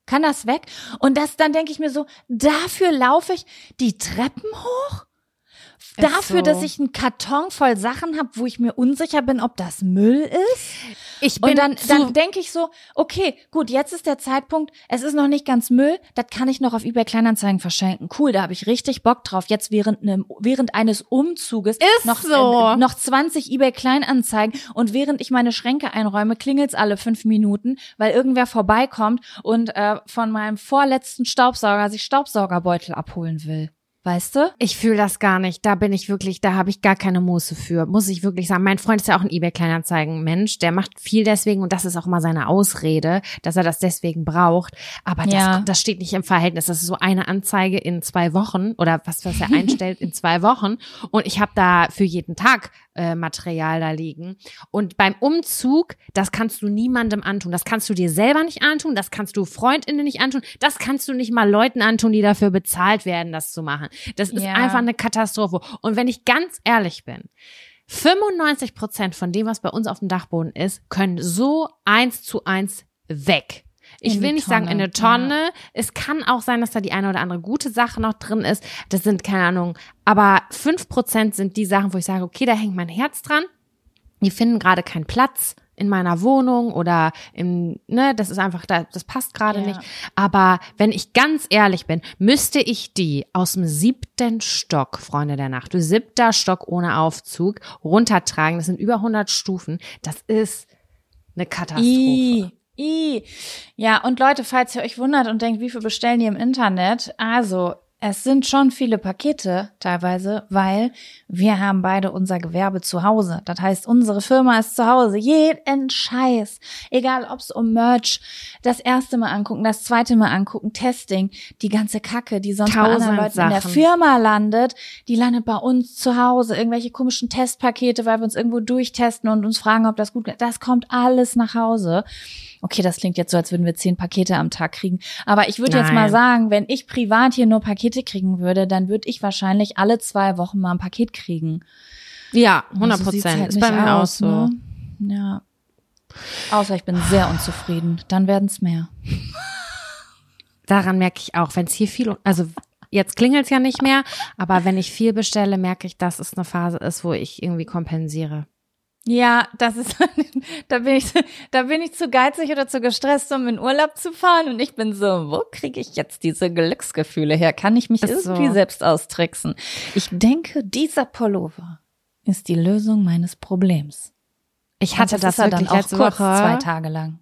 Speaker 2: Kann das weg? Und das, dann denke ich mir so, dafür laufe ich die Treppen hoch? Dafür,
Speaker 1: so.
Speaker 2: dass ich einen Karton voll Sachen habe, wo ich mir unsicher bin, ob das Müll ist.
Speaker 1: Ich bin
Speaker 2: Und dann, dann denke ich so, okay, gut, jetzt ist der Zeitpunkt, es ist noch nicht ganz Müll, das kann ich noch auf eBay Kleinanzeigen verschenken. Cool, da habe ich richtig Bock drauf. Jetzt während, einem, während eines Umzuges
Speaker 1: Ist
Speaker 2: noch,
Speaker 1: so.
Speaker 2: äh, noch 20 eBay Kleinanzeigen und während ich meine Schränke einräume, klingelt's alle fünf Minuten, weil irgendwer vorbeikommt und äh, von meinem vorletzten Staubsauger sich Staubsaugerbeutel abholen will. Weißt du?
Speaker 1: ich fühle das gar nicht. Da bin ich wirklich, da habe ich gar keine Muße für, muss ich wirklich sagen. Mein Freund ist ja auch ein eBay-Kleinanzeigen-Mensch, der macht viel deswegen und das ist auch mal seine Ausrede, dass er das deswegen braucht. Aber das,
Speaker 2: Ja.
Speaker 1: das steht nicht im Verhältnis. Das ist so eine Anzeige in zwei Wochen oder was, was er einstellt in zwei Wochen. Und ich habe da für jeden Tag äh, Material da liegen. Und beim Umzug, das kannst du niemandem antun. Das kannst du dir selber nicht antun, das kannst du Freundinnen nicht antun, das kannst du nicht mal Leuten antun, die dafür bezahlt werden, das zu machen. Das ist
Speaker 2: Ja.
Speaker 1: einfach eine Katastrophe. Und wenn ich ganz ehrlich bin, 95 Prozent von dem, was bei uns auf dem Dachboden ist, können so eins zu eins weg. Ich will nicht sagen in
Speaker 2: Tonne,
Speaker 1: eine Tonne. Es kann auch sein, dass da die eine oder andere gute Sache noch drin ist. Das sind, keine Ahnung, aber fünf Prozent sind die Sachen, wo ich sage, okay, da hängt mein Herz dran. Die finden gerade keinen Platz in meiner Wohnung oder im, ne, das ist einfach, da, das passt gerade
Speaker 2: Ja.
Speaker 1: nicht. Aber wenn ich ganz ehrlich bin, müsste ich die aus dem siebten Stock, Freunde der Nacht, du siebter Stock ohne Aufzug, runtertragen. Das sind über 100 Stufen. Das ist eine Katastrophe.
Speaker 2: I, I. Ja, und Leute, falls ihr euch wundert und denkt, wie viel bestellen die im Internet? Also, es sind schon viele Pakete teilweise, weil wir haben beide unser Gewerbe zu Hause. Das heißt, unsere Firma ist zu Hause. Jeden Scheiß. Egal, ob es um Merch, das erste Mal angucken, das zweite Mal angucken, Testing, die ganze Kacke, die sonst bei anderen
Speaker 1: Tausend
Speaker 2: Leuten in der
Speaker 1: Sachen.
Speaker 2: Firma landet, die landet bei uns zu Hause. Irgendwelche komischen Testpakete, weil wir uns irgendwo durchtesten und uns fragen, ob das gut geht. Das kommt alles nach Hause. Okay, das klingt jetzt so, als würden wir zehn Pakete am Tag kriegen. Aber ich würde jetzt mal sagen, wenn ich privat hier nur Pakete kriegen würde, dann würde ich wahrscheinlich alle zwei Wochen mal ein Paket kriegen.
Speaker 1: Ja,
Speaker 2: Aber
Speaker 1: 100
Speaker 2: so sieht's
Speaker 1: Prozent.
Speaker 2: halt
Speaker 1: ist bei mir auch
Speaker 2: aus,
Speaker 1: so.
Speaker 2: Ne? Ja. Außer ich bin sehr unzufrieden. Dann werden es mehr.
Speaker 1: Daran merke ich auch, wenn es hier viel, also jetzt klingelt es ja nicht mehr, aber wenn ich viel bestelle, merke ich, dass es eine Phase ist, wo ich irgendwie kompensiere.
Speaker 2: Ja, das ist, da bin ich, da bin ich zu geizig oder zu gestresst, um in Urlaub zu fahren. Und ich bin so, wo kriege ich jetzt diese Glücksgefühle her? Kann ich mich
Speaker 1: Ist
Speaker 2: irgendwie
Speaker 1: so.
Speaker 2: selbst austricksen? Ich denke, dieser Pullover ist die Lösung meines Problems.
Speaker 1: Ich hatte
Speaker 2: Und
Speaker 1: das, wirklich
Speaker 2: dann auch kurz,
Speaker 1: Woche.
Speaker 2: zwei Tage lang.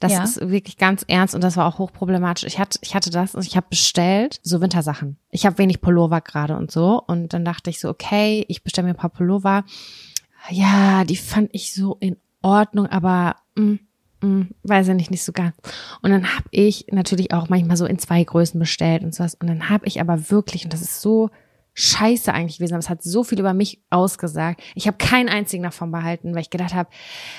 Speaker 1: Das
Speaker 2: Ja.
Speaker 1: ist wirklich ganz ernst und das war auch hochproblematisch. Ich hatte, ich hatte das und ich habe bestellt so Wintersachen. Ich habe wenig Pullover gerade und so und dann dachte ich so, okay, ich bestelle mir ein paar Pullover. Ja, die fand ich so in Ordnung, aber mm, mm, weiß ich nicht, nicht so ganz. Und dann habe ich natürlich auch manchmal so in zwei Größen bestellt und sowas. Und dann habe ich aber wirklich, und das ist so scheiße eigentlich gewesen, aber es hat so viel über mich ausgesagt. Ich habe keinen einzigen davon behalten, weil ich gedacht habe,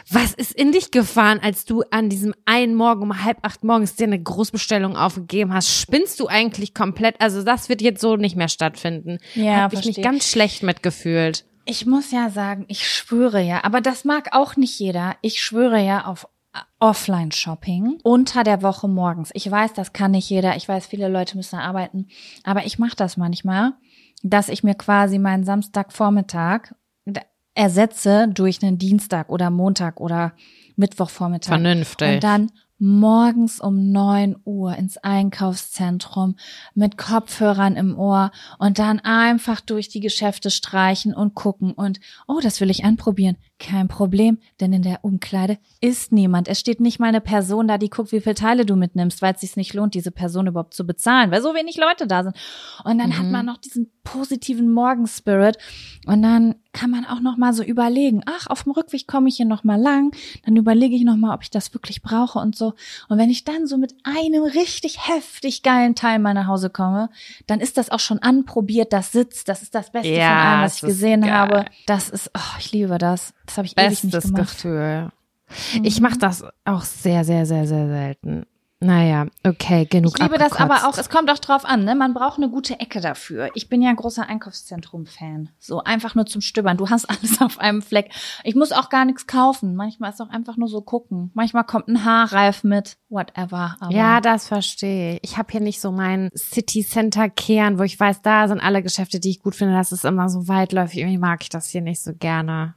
Speaker 1: was ist in dich gefahren, als du an diesem einen Morgen um halb acht morgens dir eine Großbestellung aufgegeben hast? Spinnst du eigentlich komplett? Also das wird jetzt so nicht mehr stattfinden.
Speaker 2: Ja,
Speaker 1: habe ich mich
Speaker 2: verstehe.
Speaker 1: ganz schlecht mitgefühlt.
Speaker 2: Ich muss ja sagen, ich schwöre ja, aber das mag auch nicht jeder. Ich schwöre ja auf Offline-Shopping unter der Woche morgens. Ich weiß, das kann nicht jeder. Ich weiß, viele Leute müssen arbeiten. Aber ich mache das manchmal, dass ich mir quasi meinen Samstagvormittag ersetze durch einen Dienstag oder Montag oder Mittwochvormittag.
Speaker 1: Vernünftig.
Speaker 2: Und dann morgens um neun Uhr ins Einkaufszentrum mit Kopfhörern im Ohr und dann einfach durch die Geschäfte streichen und gucken und, oh, das will ich anprobieren. Kein Problem, denn in der Umkleide ist niemand. Es steht nicht mal eine Person da, die guckt, wie viele Teile du mitnimmst, weil es sich nicht lohnt, diese Person überhaupt zu bezahlen, weil so wenig Leute da sind. Und dann hat man noch diesen positiven Morgenspirit und dann kann man auch noch mal so überlegen, ach, auf dem Rückweg komme ich hier noch mal lang, dann überlege ich noch mal, ob ich das wirklich brauche und so. Und wenn ich dann so mit einem richtig heftig geilen Teil mal nach Hause komme, dann ist das auch schon anprobiert, das sitzt, das ist das Beste
Speaker 1: Ja,
Speaker 2: von allem, was ich gesehen
Speaker 1: geil.
Speaker 2: habe. Das ist, oh, ich liebe das. Das habe ich ewig nicht
Speaker 1: Bestes
Speaker 2: gemacht.
Speaker 1: Gefühl. Ich mache das auch sehr, sehr, sehr, sehr selten. Naja, okay, genug
Speaker 2: Ich liebe das aber
Speaker 1: abgekotzt.
Speaker 2: auch, es kommt auch drauf an, ne? Man braucht eine gute Ecke dafür. Ich bin ja ein großer Einkaufszentrum-Fan. So einfach nur zum Stöbern. Du hast alles auf einem Fleck. Ich muss auch gar nichts kaufen. Manchmal ist auch einfach nur so gucken. Manchmal kommt ein Haarreif mit, whatever.
Speaker 1: Ja, das verstehe ich. Ich habe hier nicht so mein City Center Kern, wo ich weiß, da sind alle Geschäfte, die ich gut finde. Das ist immer so weitläufig. Irgendwie mag ich das hier nicht so gerne.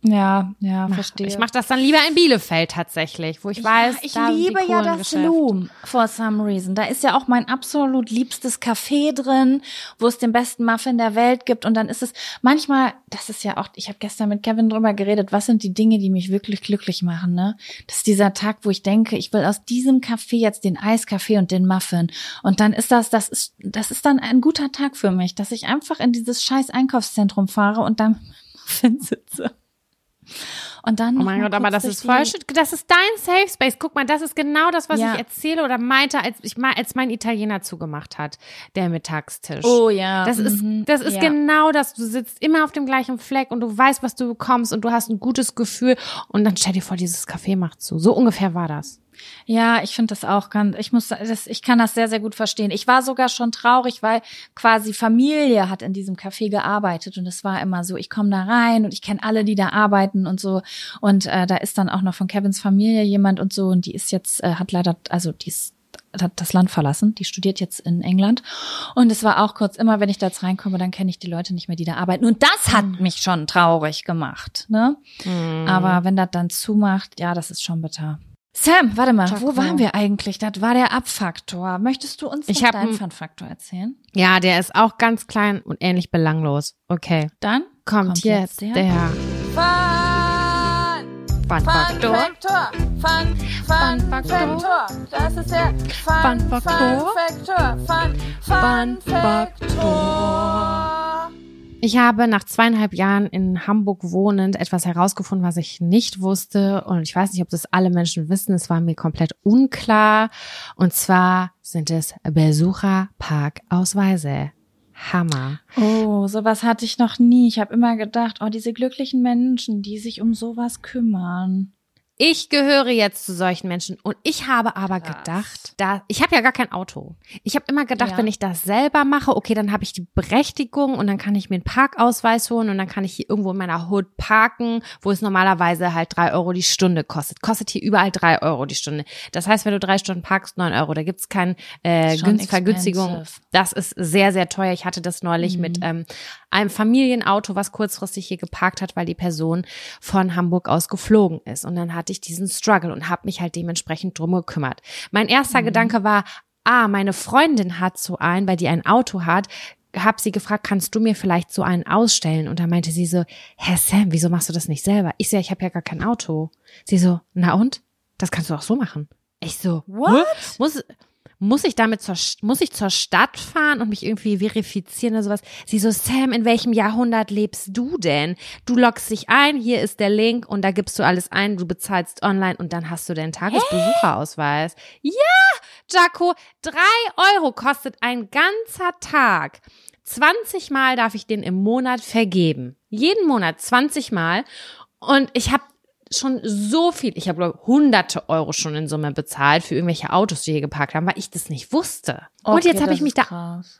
Speaker 2: Ja, ja, verstehe.
Speaker 1: Ich mache das dann lieber in Bielefeld tatsächlich, wo ich weiß,
Speaker 2: ja, ich
Speaker 1: da
Speaker 2: liebe ja das. Loom for some reason. Da ist ja auch mein absolut liebstes Café drin, wo es den besten Muffin der Welt gibt. Und dann ist es manchmal, das ist ja auch, ich habe gestern mit Kevin drüber geredet, was sind die Dinge, die mich wirklich glücklich machen, ne? Das ist dieser Tag, wo ich denke, ich will aus diesem Café jetzt den Eiskaffee und den Muffin. Und dann ist das, das ist, das ist dann ein guter Tag für mich, dass ich einfach in dieses scheiß Einkaufszentrum fahre und dann Muffin sitze. Und dann
Speaker 1: Oh mein Gott, aber das ist voll schön. Das ist dein Safe Space. Guck mal, das ist genau das, was
Speaker 2: Ja.
Speaker 1: ich erzähle oder meinte, als ich mal, als mein Italiener zugemacht hat, der Mittagstisch.
Speaker 2: Oh ja.
Speaker 1: Das ist,
Speaker 2: mhm,
Speaker 1: das ist
Speaker 2: ja.
Speaker 1: genau das. Du sitzt immer auf dem gleichen Fleck und du weißt, was du bekommst und du hast ein gutes Gefühl. Und dann stell dir vor, dieses Café macht zu. So ungefähr war das.
Speaker 2: Ja, ich finde das auch ganz, ich muss, das, ich kann das sehr, sehr gut verstehen. Ich war sogar schon traurig, weil quasi Familie hat in diesem Café gearbeitet und es war immer so, ich komme da rein und ich kenne alle, die da arbeiten und so. Und äh, da ist dann auch noch von Kevins Familie jemand und so und die ist jetzt, äh, hat leider, also die ist hat das Land verlassen. Die studiert jetzt in England. Und es war auch kurz, immer wenn ich da jetzt reinkomme, dann kenne ich die Leute nicht mehr, die da arbeiten. Und das hat mich schon traurig gemacht. Ne?
Speaker 1: Mhm.
Speaker 2: Aber wenn das dann zumacht, ja, das ist schon bitter. Sam, warte mal,
Speaker 1: Choco.
Speaker 2: wo waren wir eigentlich? Das war der Abfaktor. Möchtest du uns
Speaker 1: Ich
Speaker 2: noch deinen Fun-Faktor erzählen?
Speaker 1: Ja, der ist auch ganz klein und ähnlich belanglos. Okay.
Speaker 2: Dann
Speaker 1: Kommt,
Speaker 2: Kommt
Speaker 1: jetzt,
Speaker 2: jetzt
Speaker 1: der,
Speaker 2: der
Speaker 3: Fun,
Speaker 1: Fun-Faktor.
Speaker 3: Faktor. Fun, Fun,
Speaker 1: Fun Faktor.
Speaker 3: Faktor. Das ist der Fun,
Speaker 1: Fun Faktor. Ich habe nach zweieinhalb Jahren in Hamburg wohnend etwas herausgefunden, was ich nicht wusste. Und ich weiß nicht, ob das alle Menschen wissen. Es war mir komplett unklar. Und zwar sind es Besucherparkausweise. Hammer.
Speaker 2: Oh, sowas hatte ich noch nie. Ich habe immer gedacht, oh, diese glücklichen Menschen, die sich um sowas kümmern.
Speaker 1: Ich gehöre jetzt zu solchen Menschen und ich habe aber
Speaker 2: Krass.
Speaker 1: gedacht, da ich habe ja gar kein Auto. Ich habe immer gedacht,
Speaker 2: Ja.
Speaker 1: wenn ich das selber mache, okay, dann habe ich die Berechtigung und dann kann ich mir einen Parkausweis holen und dann kann ich hier irgendwo in meiner Hood parken, wo es normalerweise halt drei Euro die Stunde kostet. Kostet hier überall drei Euro die Stunde. Das heißt, wenn du drei Stunden parkst, neun Euro. Da gibt's kein äh, Vergünstigung. Das ist sehr, sehr teuer. Ich hatte das neulich
Speaker 2: Mhm.
Speaker 1: mit ähm, einem Familienauto, was kurzfristig hier geparkt hat, weil die Person von Hamburg aus geflogen ist. Und dann hatte ich diesen Struggle und habe mich halt dementsprechend drum gekümmert. Mein erster
Speaker 2: Mhm.
Speaker 1: Gedanke war, ah, meine Freundin hat so einen, weil die ein Auto hat, hab sie gefragt, kannst du mir vielleicht so einen ausstellen? Und da meinte sie so, Herr Sam, wieso machst du das nicht selber? Ich so, ja, ich habe ja gar kein Auto. Sie so, na und? Das kannst du auch so machen. Ich so,
Speaker 2: What?
Speaker 1: "Hä? Muss, muss ich damit zur, muss ich zur Stadt fahren und mich irgendwie verifizieren oder sowas? Sie so, Sam, in welchem Jahrhundert lebst du denn? Du loggst dich ein, hier ist der Link und da gibst du alles ein, du bezahlst online und dann hast du deinen Tagesbesucherausweis. Ja, Jaco, drei Euro kostet ein ganzer Tag. 20 Mal darf ich den im Monat vergeben. Jeden Monat 20 Mal. Und ich habe schon so viel, ich habe glaube hunderte Euro schon in Summe bezahlt für irgendwelche Autos, die hier geparkt haben, weil ich das nicht wusste. und jetzt habe ich mich da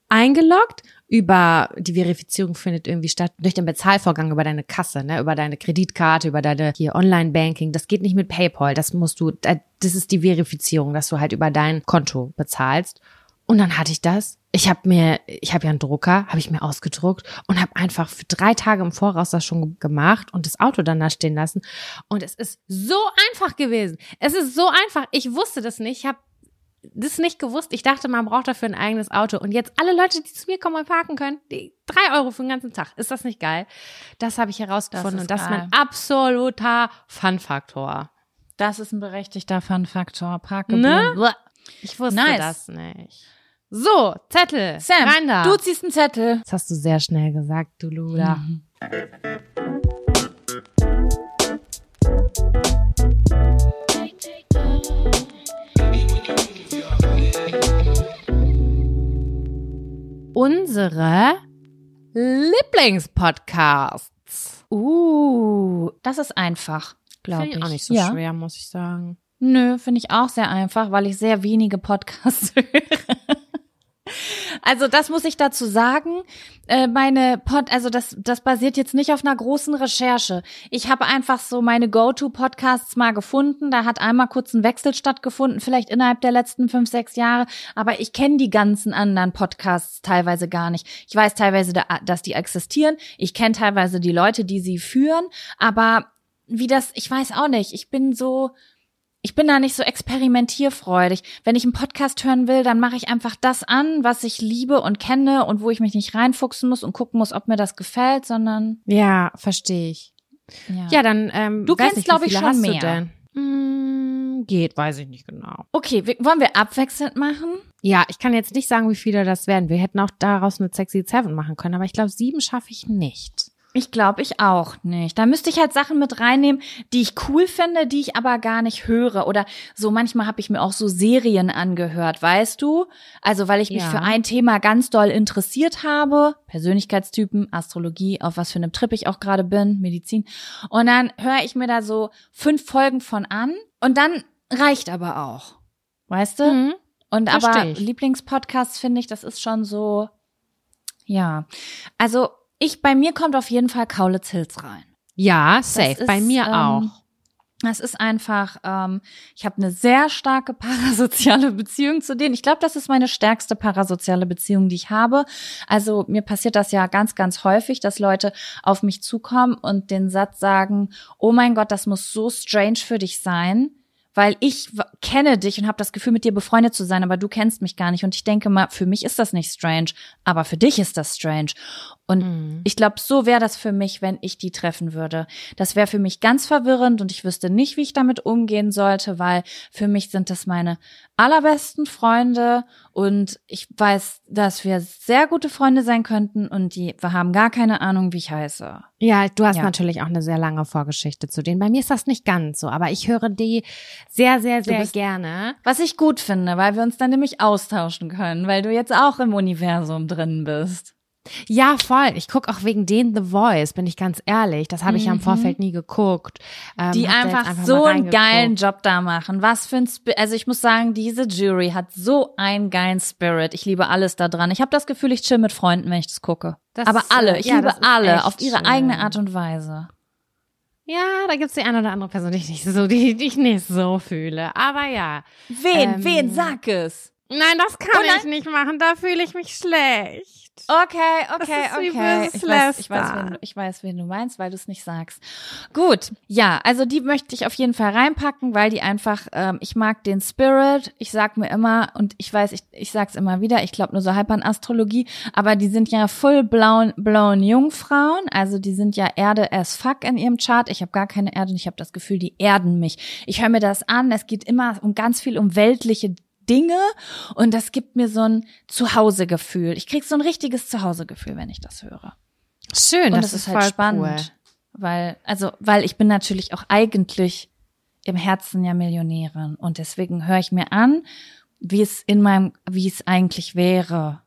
Speaker 1: eingeloggt über die Verifizierung findet irgendwie statt durch den Bezahlvorgang über deine Kasse, ne, über deine Kreditkarte, über deine hier Online-Banking. Das geht nicht mit PayPal. Das musst du, da- das ist die Verifizierung, dass du halt über dein Konto bezahlst. Und dann hatte ich das. Ich habe mir, ich habe ja einen Drucker, habe ich mir ausgedruckt und habe einfach für drei Tage im Voraus das schon gemacht und das Auto dann da stehen lassen. Und es ist so einfach gewesen. Es ist so einfach. Ich wusste das nicht. Ich habe das nicht gewusst. Ich dachte, man braucht dafür ein eigenes Auto. Und jetzt alle Leute, die zu mir kommen und parken können, die drei Euro für den ganzen Tag. Ist das nicht geil? Das habe ich herausgefunden.
Speaker 2: Das
Speaker 1: und das ist mein
Speaker 2: geil.
Speaker 1: absoluter Fun-Faktor.
Speaker 2: Das ist ein berechtigter Fun-Faktor.
Speaker 1: Ne? Ich wusste
Speaker 2: Nice.
Speaker 1: das nicht. So, Zettel.
Speaker 2: Sam,
Speaker 1: rein da.
Speaker 2: du ziehst einen Zettel.
Speaker 1: das hast du sehr schnell gesagt, du Luda.
Speaker 2: Mhm.
Speaker 1: Unsere Lieblingspodcasts.
Speaker 2: Uh, das ist einfach, glaube
Speaker 1: Finde
Speaker 2: ich.
Speaker 1: ich auch nicht so
Speaker 2: ja.
Speaker 1: schwer, muss ich sagen.
Speaker 2: Nö, finde ich auch sehr einfach, weil ich sehr wenige Podcasts höre. Also das muss ich dazu sagen. Äh, meine Pod, also das, das basiert jetzt nicht auf einer großen Recherche. Ich habe einfach so meine Go-to-Podcasts mal gefunden. Da hat einmal kurz ein Wechsel stattgefunden, vielleicht innerhalb der letzten fünf, sechs Jahre. Aber ich kenne die ganzen anderen Podcasts teilweise gar nicht. Ich weiß teilweise, da, dass die existieren. Ich kenne teilweise die Leute, die sie führen. Aber wie das, ich weiß auch nicht. Ich bin so, ich bin da nicht so experimentierfreudig. Wenn ich einen Podcast hören will, dann mache ich einfach das an, was ich liebe und kenne und wo ich mich nicht reinfuchsen muss und gucken muss, ob mir das gefällt, sondern
Speaker 1: Ja, verstehe ich.
Speaker 2: ja.
Speaker 1: Ja, dann ähm,
Speaker 2: Du kennst,
Speaker 1: nicht,
Speaker 2: glaub
Speaker 1: wie
Speaker 2: ich, schon mehr.
Speaker 1: Mm, geht, weiß ich nicht genau.
Speaker 2: Okay, wollen wir abwechselnd machen?
Speaker 1: Ja, ich kann jetzt nicht sagen, wie viele das werden. Wir hätten auch daraus eine Sexy Seven machen können, aber ich glaube, sieben schaffe ich nicht.
Speaker 2: Ich glaube, ich auch nicht. Da müsste ich halt Sachen mit reinnehmen, die ich cool finde, die ich aber gar nicht höre. Oder so manchmal habe ich mir auch so Serien angehört, weißt du? Also weil ich mich
Speaker 1: Ja.
Speaker 2: für ein Thema ganz doll interessiert habe. Persönlichkeitstypen, Astrologie, auf was für einem Trip ich auch gerade bin, Medizin. Und dann höre ich mir da so fünf Folgen von an. Und dann reicht aber auch. Weißt du?
Speaker 1: Mhm.
Speaker 2: Und
Speaker 1: Versteh
Speaker 2: aber
Speaker 1: ich.
Speaker 2: Lieblingspodcasts finde ich, das ist schon so, ja. Also ich, bei mir kommt auf jeden Fall Kaulitz Hills rein.
Speaker 1: Ja, safe.
Speaker 2: Das
Speaker 1: Bei
Speaker 2: ist,
Speaker 1: mir
Speaker 2: ähm,
Speaker 1: auch.
Speaker 2: Es ist einfach, ähm, ich habe eine sehr starke parasoziale Beziehung zu denen. Ich glaube, das ist meine stärkste parasoziale Beziehung, die ich habe. Also mir passiert das ja ganz, ganz häufig, dass Leute auf mich zukommen und den Satz sagen, oh mein Gott, das muss so strange für dich sein, weil ich kenne dich und habe das Gefühl, mit dir befreundet zu sein, aber du kennst mich gar nicht. Und ich denke mal, für mich ist das nicht strange, aber für dich ist das strange. Und
Speaker 1: Mhm.
Speaker 2: ich glaube, so wäre das für mich, wenn ich die treffen würde. Das wäre für mich ganz verwirrend und ich wüsste nicht, wie ich damit umgehen sollte, weil für mich sind das meine allerbesten Freunde und ich weiß, dass wir sehr gute Freunde sein könnten und die wir haben gar keine Ahnung, wie ich heiße.
Speaker 1: Ja, du hast
Speaker 2: Ja.
Speaker 1: natürlich auch eine sehr lange Vorgeschichte zu denen. Bei mir ist das nicht ganz so, aber ich höre die sehr, sehr, sehr
Speaker 2: bist-
Speaker 1: gerne.
Speaker 2: Was ich gut finde, weil wir uns dann nämlich austauschen können, weil du jetzt auch im Universum drin bist.
Speaker 1: Ja, voll. Ich guck auch wegen denen The Voice, bin ich ganz ehrlich. Das habe ich ja im
Speaker 2: Mhm.
Speaker 1: Vorfeld nie geguckt. Ähm,
Speaker 2: die einfach,
Speaker 1: jetzt
Speaker 2: so einen geilen. Job da machen. Was für ein Spi also ich muss sagen, diese Jury hat so einen geilen Spirit. Ich liebe alles da dran. Ich habe das Gefühl, ich chill mit Freunden, wenn ich das gucke.
Speaker 1: Das,
Speaker 2: Aber alle,
Speaker 1: äh,
Speaker 2: ich
Speaker 1: ja,
Speaker 2: liebe alle auf ihre
Speaker 1: schön.
Speaker 2: eigene Art und Weise.
Speaker 1: Ja, da gibt's die eine oder andere Person, die ich nicht so, die, die ich nicht so fühle. Aber ja.
Speaker 2: Wen,
Speaker 1: Ähm,
Speaker 2: wen, sag es.
Speaker 1: Nein, das kann ich nicht machen. Da fühle ich mich schlecht.
Speaker 2: Okay, okay, okay. Ich weiß, ich, weiß, wen, du- ich weiß, wen du meinst, weil du es nicht sagst. Gut, ja, also die möchte ich auf jeden Fall reinpacken, weil die einfach, ähm, ich mag den Spirit. Ich sag mir immer, und ich weiß, ich, ich sag's immer wieder, ich glaube nur so halb an Astrologie, aber die sind ja full blauen, blauen Jungfrauen, also die sind ja Erde as fuck in ihrem Chart. Ich habe gar keine Erde und ich habe das Gefühl, die erden mich. Ich höre mir das an, es geht immer um ganz viel um weltliche Dinge und das gibt mir so ein Zuhausegefühl. Ich krieg so ein richtiges Zuhausegefühl, wenn ich das höre.
Speaker 1: Schön,
Speaker 2: Und
Speaker 1: das,
Speaker 2: das, ist
Speaker 1: voll
Speaker 2: halt spannend,
Speaker 1: Cool.
Speaker 2: weil also weil ich bin natürlich auch eigentlich im Herzen ja Millionärin und deswegen höre ich mir an, wie es in meinem wie es eigentlich wäre.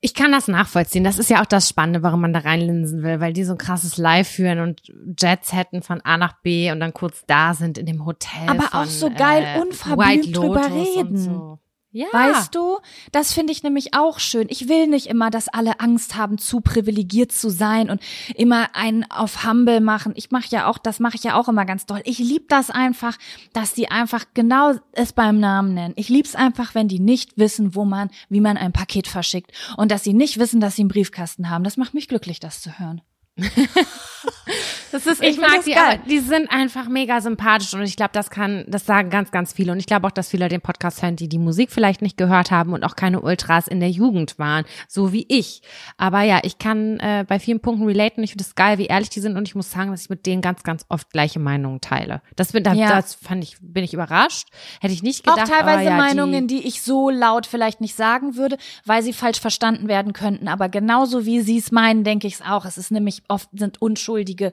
Speaker 1: Ich kann das nachvollziehen. Das ist ja auch das Spannende, warum man da reinlinsen will, weil die so ein krasses Live führen und Jets hätten von A nach B und dann kurz da sind in dem Hotel.
Speaker 2: Aber
Speaker 1: von,
Speaker 2: auch so geil
Speaker 1: äh,
Speaker 2: unverblümt drüber reden.
Speaker 1: So. Ja.
Speaker 2: Weißt du, das finde ich nämlich auch schön. Ich will nicht immer, dass alle Angst haben, zu privilegiert zu sein und immer einen auf Humble machen. Ich mache ja auch, das mache ich ja auch immer ganz doll. Ich lieb das einfach, dass die einfach genau es beim Namen nennen. Ich lieb's einfach, wenn die nicht wissen, wo man, wie man ein Paket verschickt und dass sie nicht wissen, dass sie einen Briefkasten haben. Das macht mich glücklich, das zu hören. das ist,
Speaker 1: Ich,
Speaker 2: find
Speaker 1: mag die,
Speaker 2: geil.
Speaker 1: aber die sind einfach mega sympathisch und ich glaube, das kann, das sagen ganz, ganz viele und ich glaube auch, dass viele den Podcast hören, die die Musik vielleicht nicht gehört haben und auch keine Ultras in der Jugend waren, so wie ich. Aber ja, ich kann äh, bei vielen Punkten relaten. Ich finde es geil, wie ehrlich die sind und ich muss sagen, dass ich mit denen ganz, ganz oft gleiche Meinungen teile. Das bin, da,
Speaker 2: Ja.
Speaker 1: das fand ich, bin ich überrascht. Hätte ich nicht
Speaker 2: Auch
Speaker 1: gedacht.
Speaker 2: teilweise
Speaker 1: aber ja,
Speaker 2: Meinungen,
Speaker 1: die,
Speaker 2: die ich so laut vielleicht nicht sagen würde, weil sie falsch verstanden werden könnten. Aber genauso wie sie es meinen, denke ich es auch. Es ist nämlich oft sind unschuldige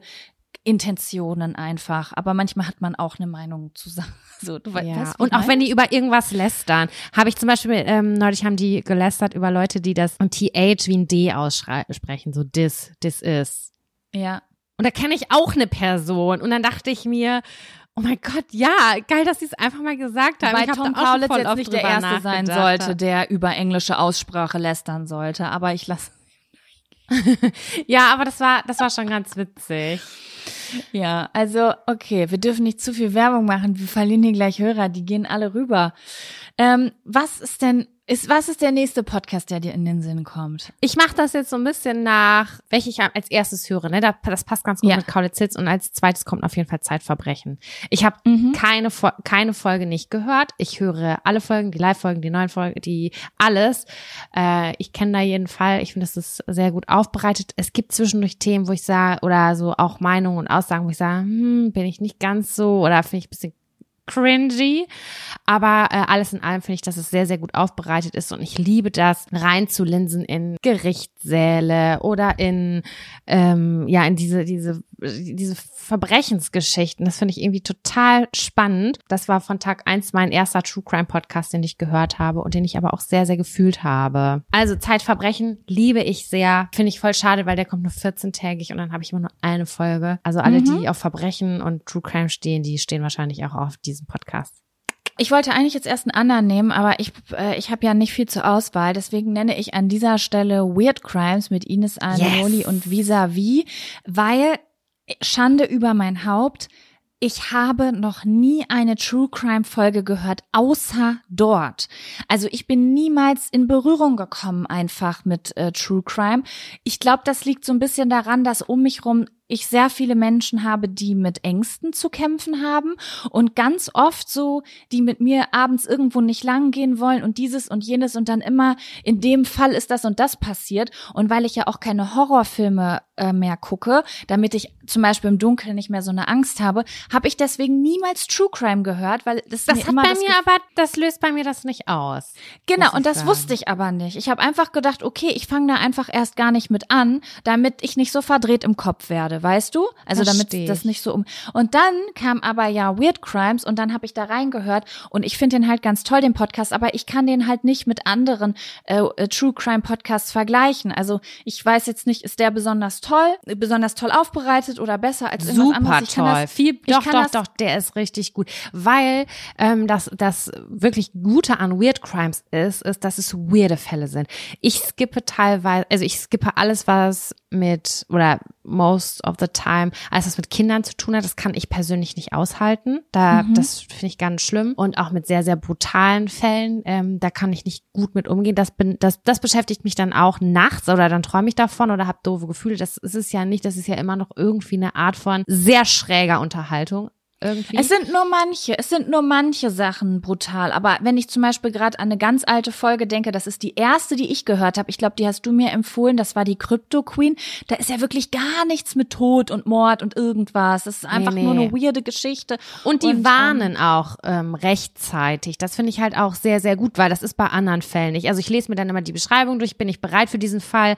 Speaker 2: Intentionen einfach. Aber manchmal hat man auch eine Meinung zu sagen. So, du
Speaker 1: Ja.
Speaker 2: weißt,
Speaker 1: Und auch wenn die über irgendwas lästern, habe ich zum Beispiel, ähm, neulich haben die gelästert über Leute, die das TH wie ein D aussprechen, so dis, dis is.
Speaker 2: ja.
Speaker 1: Und da kenne ich auch eine Person. Und dann dachte ich mir, oh mein Gott, ja, geil, dass sie es einfach mal gesagt haben.
Speaker 2: Weil Tom Kaulitz jetzt nicht der Erste sein sollte, der über englische Aussprache lästern sollte. Aber ich lasse.
Speaker 1: Ja, aber das war, das war schon ganz witzig.
Speaker 2: Ja, also okay, wir dürfen nicht zu viel Werbung machen. Wir verlieren hier gleich Hörer, die gehen alle rüber. Ähm, was ist denn, ist, was ist der nächste Podcast, der dir in den Sinn kommt?
Speaker 1: Ich mache das jetzt so ein bisschen nach, welche ich als erstes höre. Ne? Da- Das passt ganz gut
Speaker 2: Ja.
Speaker 1: mit Kaulitz und als zweites kommt auf jeden Fall Zeitverbrechen. Ich habe
Speaker 2: Mhm.
Speaker 1: keine, keine Folge nicht gehört. Ich höre alle Folgen, die Live-Folgen, die neuen Folgen, die alles. Äh, ich kenne da jeden Fall. Ich finde, das ist sehr gut aufbereitet. Es gibt zwischendurch Themen, wo ich sage, oder so auch Meinungen und Aussagen, wo ich sage, hm, bin ich nicht ganz so oder finde ich ein bisschen cringy. Aber äh, alles in allem finde ich, dass es sehr, sehr gut aufbereitet ist und ich liebe das, reinzulinsen in Gerichtssäle oder in, ähm, ja, in diese, diese diese Verbrechensgeschichten, das finde ich irgendwie total spannend. Das war von Tag eins mein erster True Crime Podcast, den ich gehört habe und den ich aber auch sehr, sehr gefühlt habe. Also Zeitverbrechen liebe ich sehr. Finde ich voll schade, weil der kommt nur 14-tägig und dann habe ich immer nur eine Folge. Also alle,
Speaker 2: Mhm.
Speaker 1: die auf Verbrechen und True Crime stehen, die stehen wahrscheinlich auch auf diesem Podcast.
Speaker 2: Ich wollte eigentlich jetzt erst einen anderen nehmen, aber ich, äh, ich habe ja nicht viel zur Auswahl. Deswegen nenne ich an dieser Stelle Weird Crimes mit Ines Agnoli
Speaker 1: Yes.
Speaker 2: und Vis-a-vis, weil Schande über mein Haupt. Ich habe noch nie eine True Crime Folge gehört, außer dort. Also ich bin niemals in Berührung gekommen einfach mit äh, True Crime. Ich glaube, das liegt so ein bisschen daran, dass um mich rum ich sehr viele Menschen habe, die mit Ängsten zu kämpfen haben und ganz oft so, die mit mir abends irgendwo nicht lang gehen wollen und dieses und jenes und dann immer in dem Fall ist das und das passiert. Und weil ich ja auch keine Horrorfilme äh, mehr gucke, damit ich zum Beispiel im Dunkeln nicht mehr so eine Angst habe, habe ich deswegen niemals True Crime gehört, weil das,
Speaker 1: Das
Speaker 2: mir
Speaker 1: hat
Speaker 2: immer
Speaker 1: bei
Speaker 2: das
Speaker 1: mir
Speaker 2: Gefühl-
Speaker 1: aber, das löst bei mir das nicht aus.
Speaker 2: Genau, und das
Speaker 1: sagen.
Speaker 2: wusste ich aber nicht. Ich habe einfach gedacht, okay, ich fange da einfach erst gar nicht mit an, damit ich nicht so verdreht im Kopf werde, weißt du? Also damit
Speaker 1: Versteh
Speaker 2: das
Speaker 1: ich.
Speaker 2: nicht so um. Und dann kam aber ja Weird Crimes und dann habe ich da reingehört und ich finde den halt ganz toll, den Podcast, aber ich kann den halt nicht mit anderen äh, äh, True Crime Podcasts vergleichen. Also ich weiß jetzt nicht, ist der besonders toll, besonders toll aufbereitet oder besser als irgendwas
Speaker 1: Super
Speaker 2: anderes? Ich kann
Speaker 1: toll.
Speaker 2: das-
Speaker 1: Viel,
Speaker 2: ich
Speaker 1: doch,
Speaker 2: kann
Speaker 1: doch,
Speaker 2: das-
Speaker 1: doch, der ist richtig gut. Weil ähm, das, das wirklich Gute an Weird Crimes ist, ist, dass es weirde Fälle sind. Ich skippe teilweise, also ich skippe alles, was mit, oder most of the time, alles, was mit Kindern zu tun hat, das kann ich persönlich nicht aushalten. Da,
Speaker 2: Mhm.
Speaker 1: das finde ich ganz schlimm. Und auch mit sehr, sehr brutalen Fällen, ähm, da kann ich nicht gut mit umgehen. Das, bin, das, das beschäftigt mich dann auch nachts oder dann träume ich davon oder habe doofe Gefühle. Das ist es ja nicht, das ist ja immer noch irgendwie eine Art von sehr schräger Unterhaltung. Irgendwie.
Speaker 2: Es sind nur manche, es sind nur manche Sachen brutal. Aber wenn ich zum Beispiel gerade an eine ganz alte Folge denke, das ist die erste, die ich gehört habe. Ich glaube, die hast du mir empfohlen. Das war die Crypto Queen. Da ist ja wirklich gar nichts mit Tod und Mord und irgendwas. Das ist einfach
Speaker 1: nee.
Speaker 2: nur eine weirde Geschichte.
Speaker 1: Und die
Speaker 2: ähm,
Speaker 1: warnen auch ähm, rechtzeitig. Das finde ich halt auch sehr, sehr gut, weil das ist bei anderen Fällen nicht. Also ich lese mir dann immer die Beschreibung durch, bin ich bereit für diesen Fall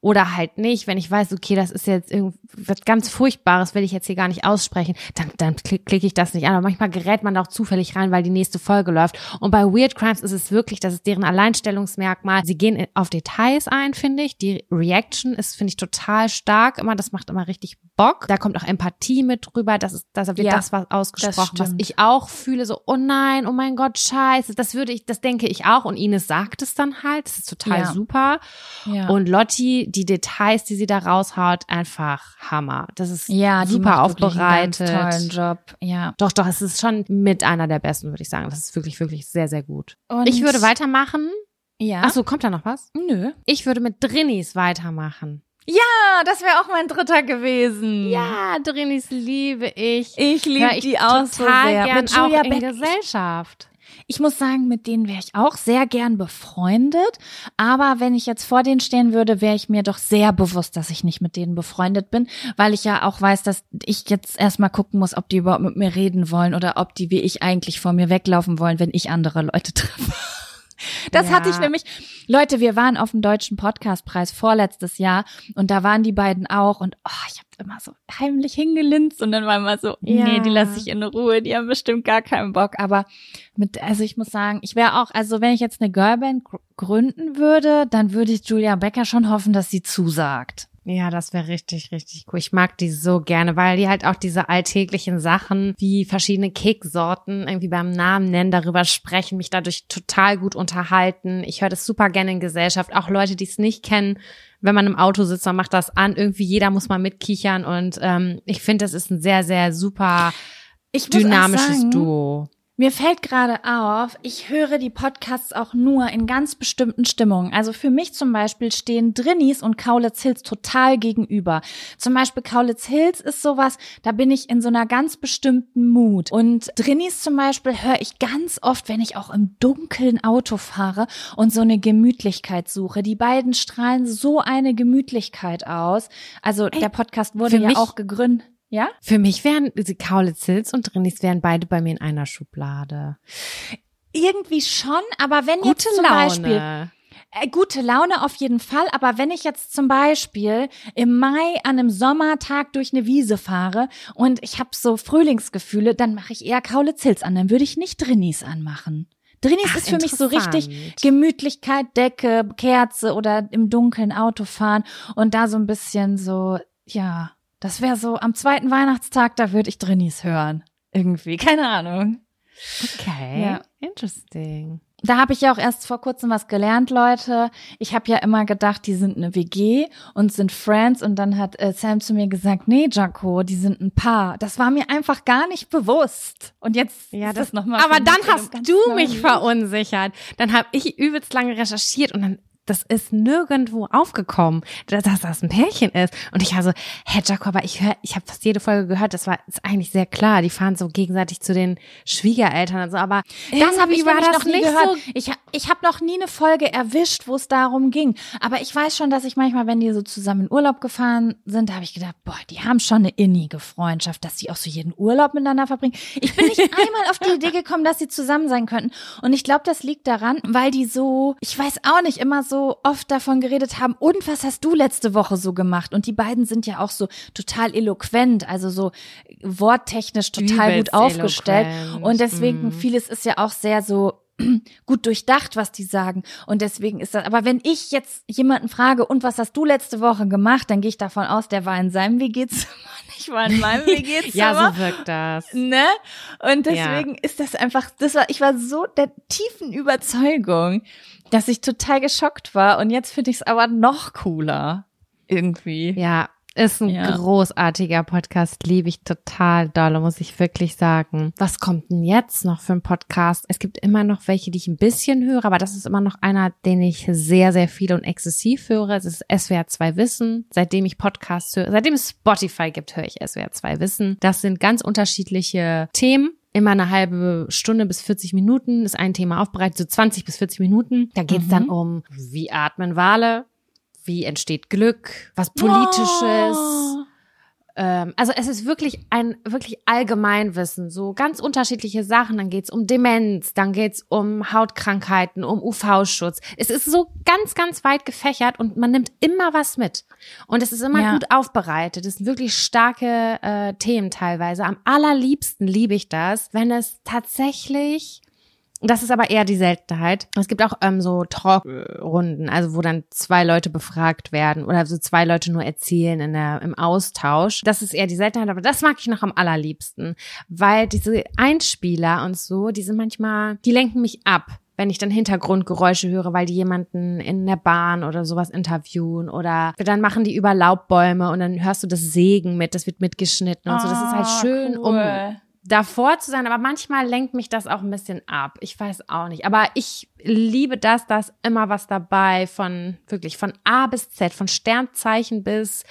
Speaker 1: oder halt nicht. Wenn ich weiß, okay, das ist jetzt irgendwas ganz Furchtbares, will ich jetzt hier gar nicht aussprechen, dann, dann klick, klicke ich das nicht an. Aber manchmal gerät man da auch zufällig rein, weil die nächste Folge läuft. Und bei Weird Crimes ist es wirklich, das ist deren Alleinstellungsmerkmal. Sie gehen auf Details ein, finde ich. Die Reaction ist, finde ich, total stark. Immer, das macht immer richtig Bock. Da kommt auch Empathie mit drüber. Das ist, das wird
Speaker 2: Ja,
Speaker 1: das, was ausgesprochen, was
Speaker 2: stimmt.
Speaker 1: ich auch fühle, so, oh nein, oh mein Gott, scheiße, das würde ich, das denke ich auch. Und Ines sagt es dann halt, das ist total
Speaker 2: Ja.
Speaker 1: super.
Speaker 2: Ja.
Speaker 1: Und Lotti, die Details, die sie da raushaut, einfach Hammer. Das ist
Speaker 2: ja,
Speaker 1: super aufbereitet.
Speaker 2: Tollen Job. Ja.
Speaker 1: Doch, doch, es ist schon mit einer der besten, würde ich sagen. Das ist wirklich, wirklich sehr, sehr gut.
Speaker 2: Und
Speaker 1: ich würde weitermachen.
Speaker 2: Ja.
Speaker 1: Ach so, kommt da noch was?
Speaker 2: Nö.
Speaker 1: Ich würde mit Drinnies weitermachen.
Speaker 2: Ja, das wäre auch mein dritter gewesen.
Speaker 1: Ja, Drinnies liebe ich.
Speaker 2: Ich liebe
Speaker 1: ich
Speaker 2: die auch so
Speaker 1: total
Speaker 2: sehr.
Speaker 1: gern
Speaker 2: Mit Julia
Speaker 1: auch in
Speaker 2: Beck.
Speaker 1: Gesellschaft.
Speaker 2: Ich muss sagen, mit denen wäre ich auch sehr gern befreundet. Aber wenn ich jetzt vor denen stehen würde, wäre ich mir doch sehr bewusst, dass ich nicht mit denen befreundet bin, weil ich ja auch weiß, dass ich jetzt erstmal gucken muss, ob die überhaupt mit mir reden wollen oder ob die wie ich eigentlich vor mir weglaufen wollen, wenn ich andere Leute treffe. Das
Speaker 1: Ja.
Speaker 2: hatte ich nämlich. Leute, wir waren auf dem Deutschen Podcastpreis vorletztes Jahr und da waren die beiden auch und oh, ich habe immer so heimlich hingelinst und dann war immer so,
Speaker 1: Ja.
Speaker 2: nee, die lasse ich in Ruhe, die haben bestimmt gar keinen Bock. Aber mit, also ich muss sagen, ich wäre auch, also wenn ich jetzt eine Girlband gr- gründen würde, dann würde ich Julia Becker schon hoffen, dass sie zusagt.
Speaker 1: Ja, das wäre richtig, richtig cool. Ich mag die so gerne, weil die halt auch diese alltäglichen Sachen wie verschiedene Keksorten irgendwie beim Namen nennen, darüber sprechen, mich dadurch total gut unterhalten. Ich höre das super gerne in Gesellschaft. Auch Leute, die es nicht kennen, wenn man im Auto sitzt, dann macht das an. Irgendwie jeder muss mal mitkichern und ähm, ich finde, das ist ein sehr, sehr super
Speaker 2: Ich
Speaker 1: dynamisches
Speaker 2: sagen,
Speaker 1: Duo.
Speaker 2: Mir fällt gerade auf, ich höre die Podcasts auch nur in ganz bestimmten Stimmungen. Also für mich zum Beispiel stehen Drinnies und Kaulitz Hills total gegenüber. Zum Beispiel Kaulitz Hills ist sowas, da bin ich in so einer ganz bestimmten Mut. Und Drinnies zum Beispiel höre ich ganz oft, wenn ich auch im dunklen Auto fahre und so eine Gemütlichkeit suche. Die beiden strahlen so eine Gemütlichkeit aus. Also der Podcast wurde ja auch gegründet. Ja?
Speaker 1: Für mich wären diese Kaulitz Hills und Drinnies wären beide bei mir in einer Schublade.
Speaker 2: Irgendwie schon, aber wenn
Speaker 1: Gute
Speaker 2: jetzt zum
Speaker 1: Laune.
Speaker 2: Beispiel Äh, gute Laune auf jeden Fall, aber wenn ich jetzt zum Beispiel im Mai an einem Sommertag durch eine Wiese fahre und ich habe so Frühlingsgefühle, dann mache ich eher Kaulitz Hills an, dann würde ich nicht Drinis anmachen. Drinis
Speaker 1: Ach,
Speaker 2: ist für mich so richtig. Gemütlichkeit, Decke, Kerze oder im Dunkeln Auto fahren und da so ein bisschen so, ja, das wäre so am zweiten Weihnachtstag, da würde ich Drinis hören. Irgendwie, keine Ahnung.
Speaker 1: Okay.
Speaker 2: Ja.
Speaker 1: Interesting.
Speaker 2: Da habe ich ja auch erst vor kurzem was gelernt, Leute. Ich habe ja immer gedacht, die sind eine WG und sind Friends. Und dann hat äh, Sam zu mir gesagt, nee, Jaco, die sind ein Paar. Das war mir einfach gar nicht bewusst. Und jetzt
Speaker 1: Ja,
Speaker 2: ist
Speaker 1: das,
Speaker 2: das nochmal.
Speaker 1: aber dann hast du mich verunsichert. Dann habe ich übelst lange recherchiert und dann das ist nirgendwo aufgekommen, dass dass das ein Pärchen ist. Und ich war so, Herr Jacob, aber ich höre, ich habe fast jede Folge gehört, das war ist eigentlich sehr klar. Die fahren so gegenseitig zu den Schwiegereltern und so, aber
Speaker 2: Das habe ich
Speaker 1: war das
Speaker 2: noch nie
Speaker 1: nicht
Speaker 2: gehört.
Speaker 1: so
Speaker 2: Ich, ich habe noch nie eine Folge erwischt, wo es darum ging. Aber ich weiß schon, dass ich manchmal, wenn die so zusammen in Urlaub gefahren sind, da habe ich gedacht, boah, die haben schon eine innige Freundschaft, dass sie auch so jeden Urlaub miteinander verbringen. Ich bin nicht einmal auf die Idee gekommen, dass sie zusammen sein könnten. Und ich glaube, das liegt daran, weil die so, ich weiß auch nicht, immer so oft davon geredet haben, und was hast du letzte Woche so gemacht? Und die beiden sind ja auch so total eloquent, also so worttechnisch total
Speaker 1: Übelst
Speaker 2: gut aufgestellt.
Speaker 1: eloquent.
Speaker 2: Und deswegen
Speaker 1: Mhm.
Speaker 2: vieles ist ja auch sehr so gut durchdacht, was die sagen. Und deswegen ist das, aber wenn ich jetzt jemanden frage, und was hast du letzte Woche gemacht, dann gehe ich davon aus, der war in seinem WG-Zimmer, ich war in meinem WG-Zimmer.
Speaker 1: Ja, so wirkt das.
Speaker 2: Ne? Und deswegen ist das einfach, das war, ich war so der tiefen Überzeugung, dass ich total geschockt war. Und jetzt finde ich es aber noch cooler. Irgendwie.
Speaker 1: Ja, ist ein
Speaker 2: Ja.
Speaker 1: großartiger Podcast, liebe ich total doll, muss ich wirklich sagen. Was kommt denn jetzt noch für ein Podcast? Es gibt immer noch welche, die ich ein bisschen höre, aber das ist immer noch einer, den ich sehr, sehr viel und exzessiv höre. Es ist SWR 2 Wissen. Seitdem ich Podcasts höre, seitdem es Spotify gibt, höre ich SWR 2 Wissen. Das sind ganz unterschiedliche Themen. Immer eine halbe Stunde bis 40 Minuten ist ein Thema aufbereitet, so 20 bis 40 Minuten. Da geht es dann um, wie atmen Wale, wie entsteht Glück, was Politisches.
Speaker 2: Oh.
Speaker 1: Ähm, also es ist wirklich ein wirklich Allgemeinwissen, so ganz unterschiedliche Sachen. Dann geht's um Demenz, dann geht's um Hautkrankheiten, um UV-Schutz. Es ist so ganz, ganz weit gefächert und man nimmt immer was mit. Und es ist immer
Speaker 2: Ja.
Speaker 1: gut aufbereitet. Es sind wirklich starke äh, Themen teilweise. Am allerliebsten liebe ich das, wenn es tatsächlich das ist aber eher die Seltenheit. Es gibt auch ähm, so Talkrunden, also wo dann zwei Leute befragt werden oder so zwei Leute nur erzählen in der, im Austausch. Das ist eher die Seltenheit, aber das mag ich noch am allerliebsten, weil diese Einspieler und so, die sind manchmal, die lenken mich ab wenn ich dann Hintergrundgeräusche höre, weil die jemanden in der Bahn oder sowas interviewen oder dann machen die über Laubbäume und dann hörst du das Sägen mit, das wird mitgeschnitten und so. Das ist halt
Speaker 2: Ah,
Speaker 1: schön, um
Speaker 2: cool.
Speaker 1: Davor zu sein, aber manchmal lenkt mich das auch ein bisschen ab. Ich weiß auch nicht. Aber ich liebe das, da ist immer was dabei von wirklich von A bis Z, von Sternzeichen bis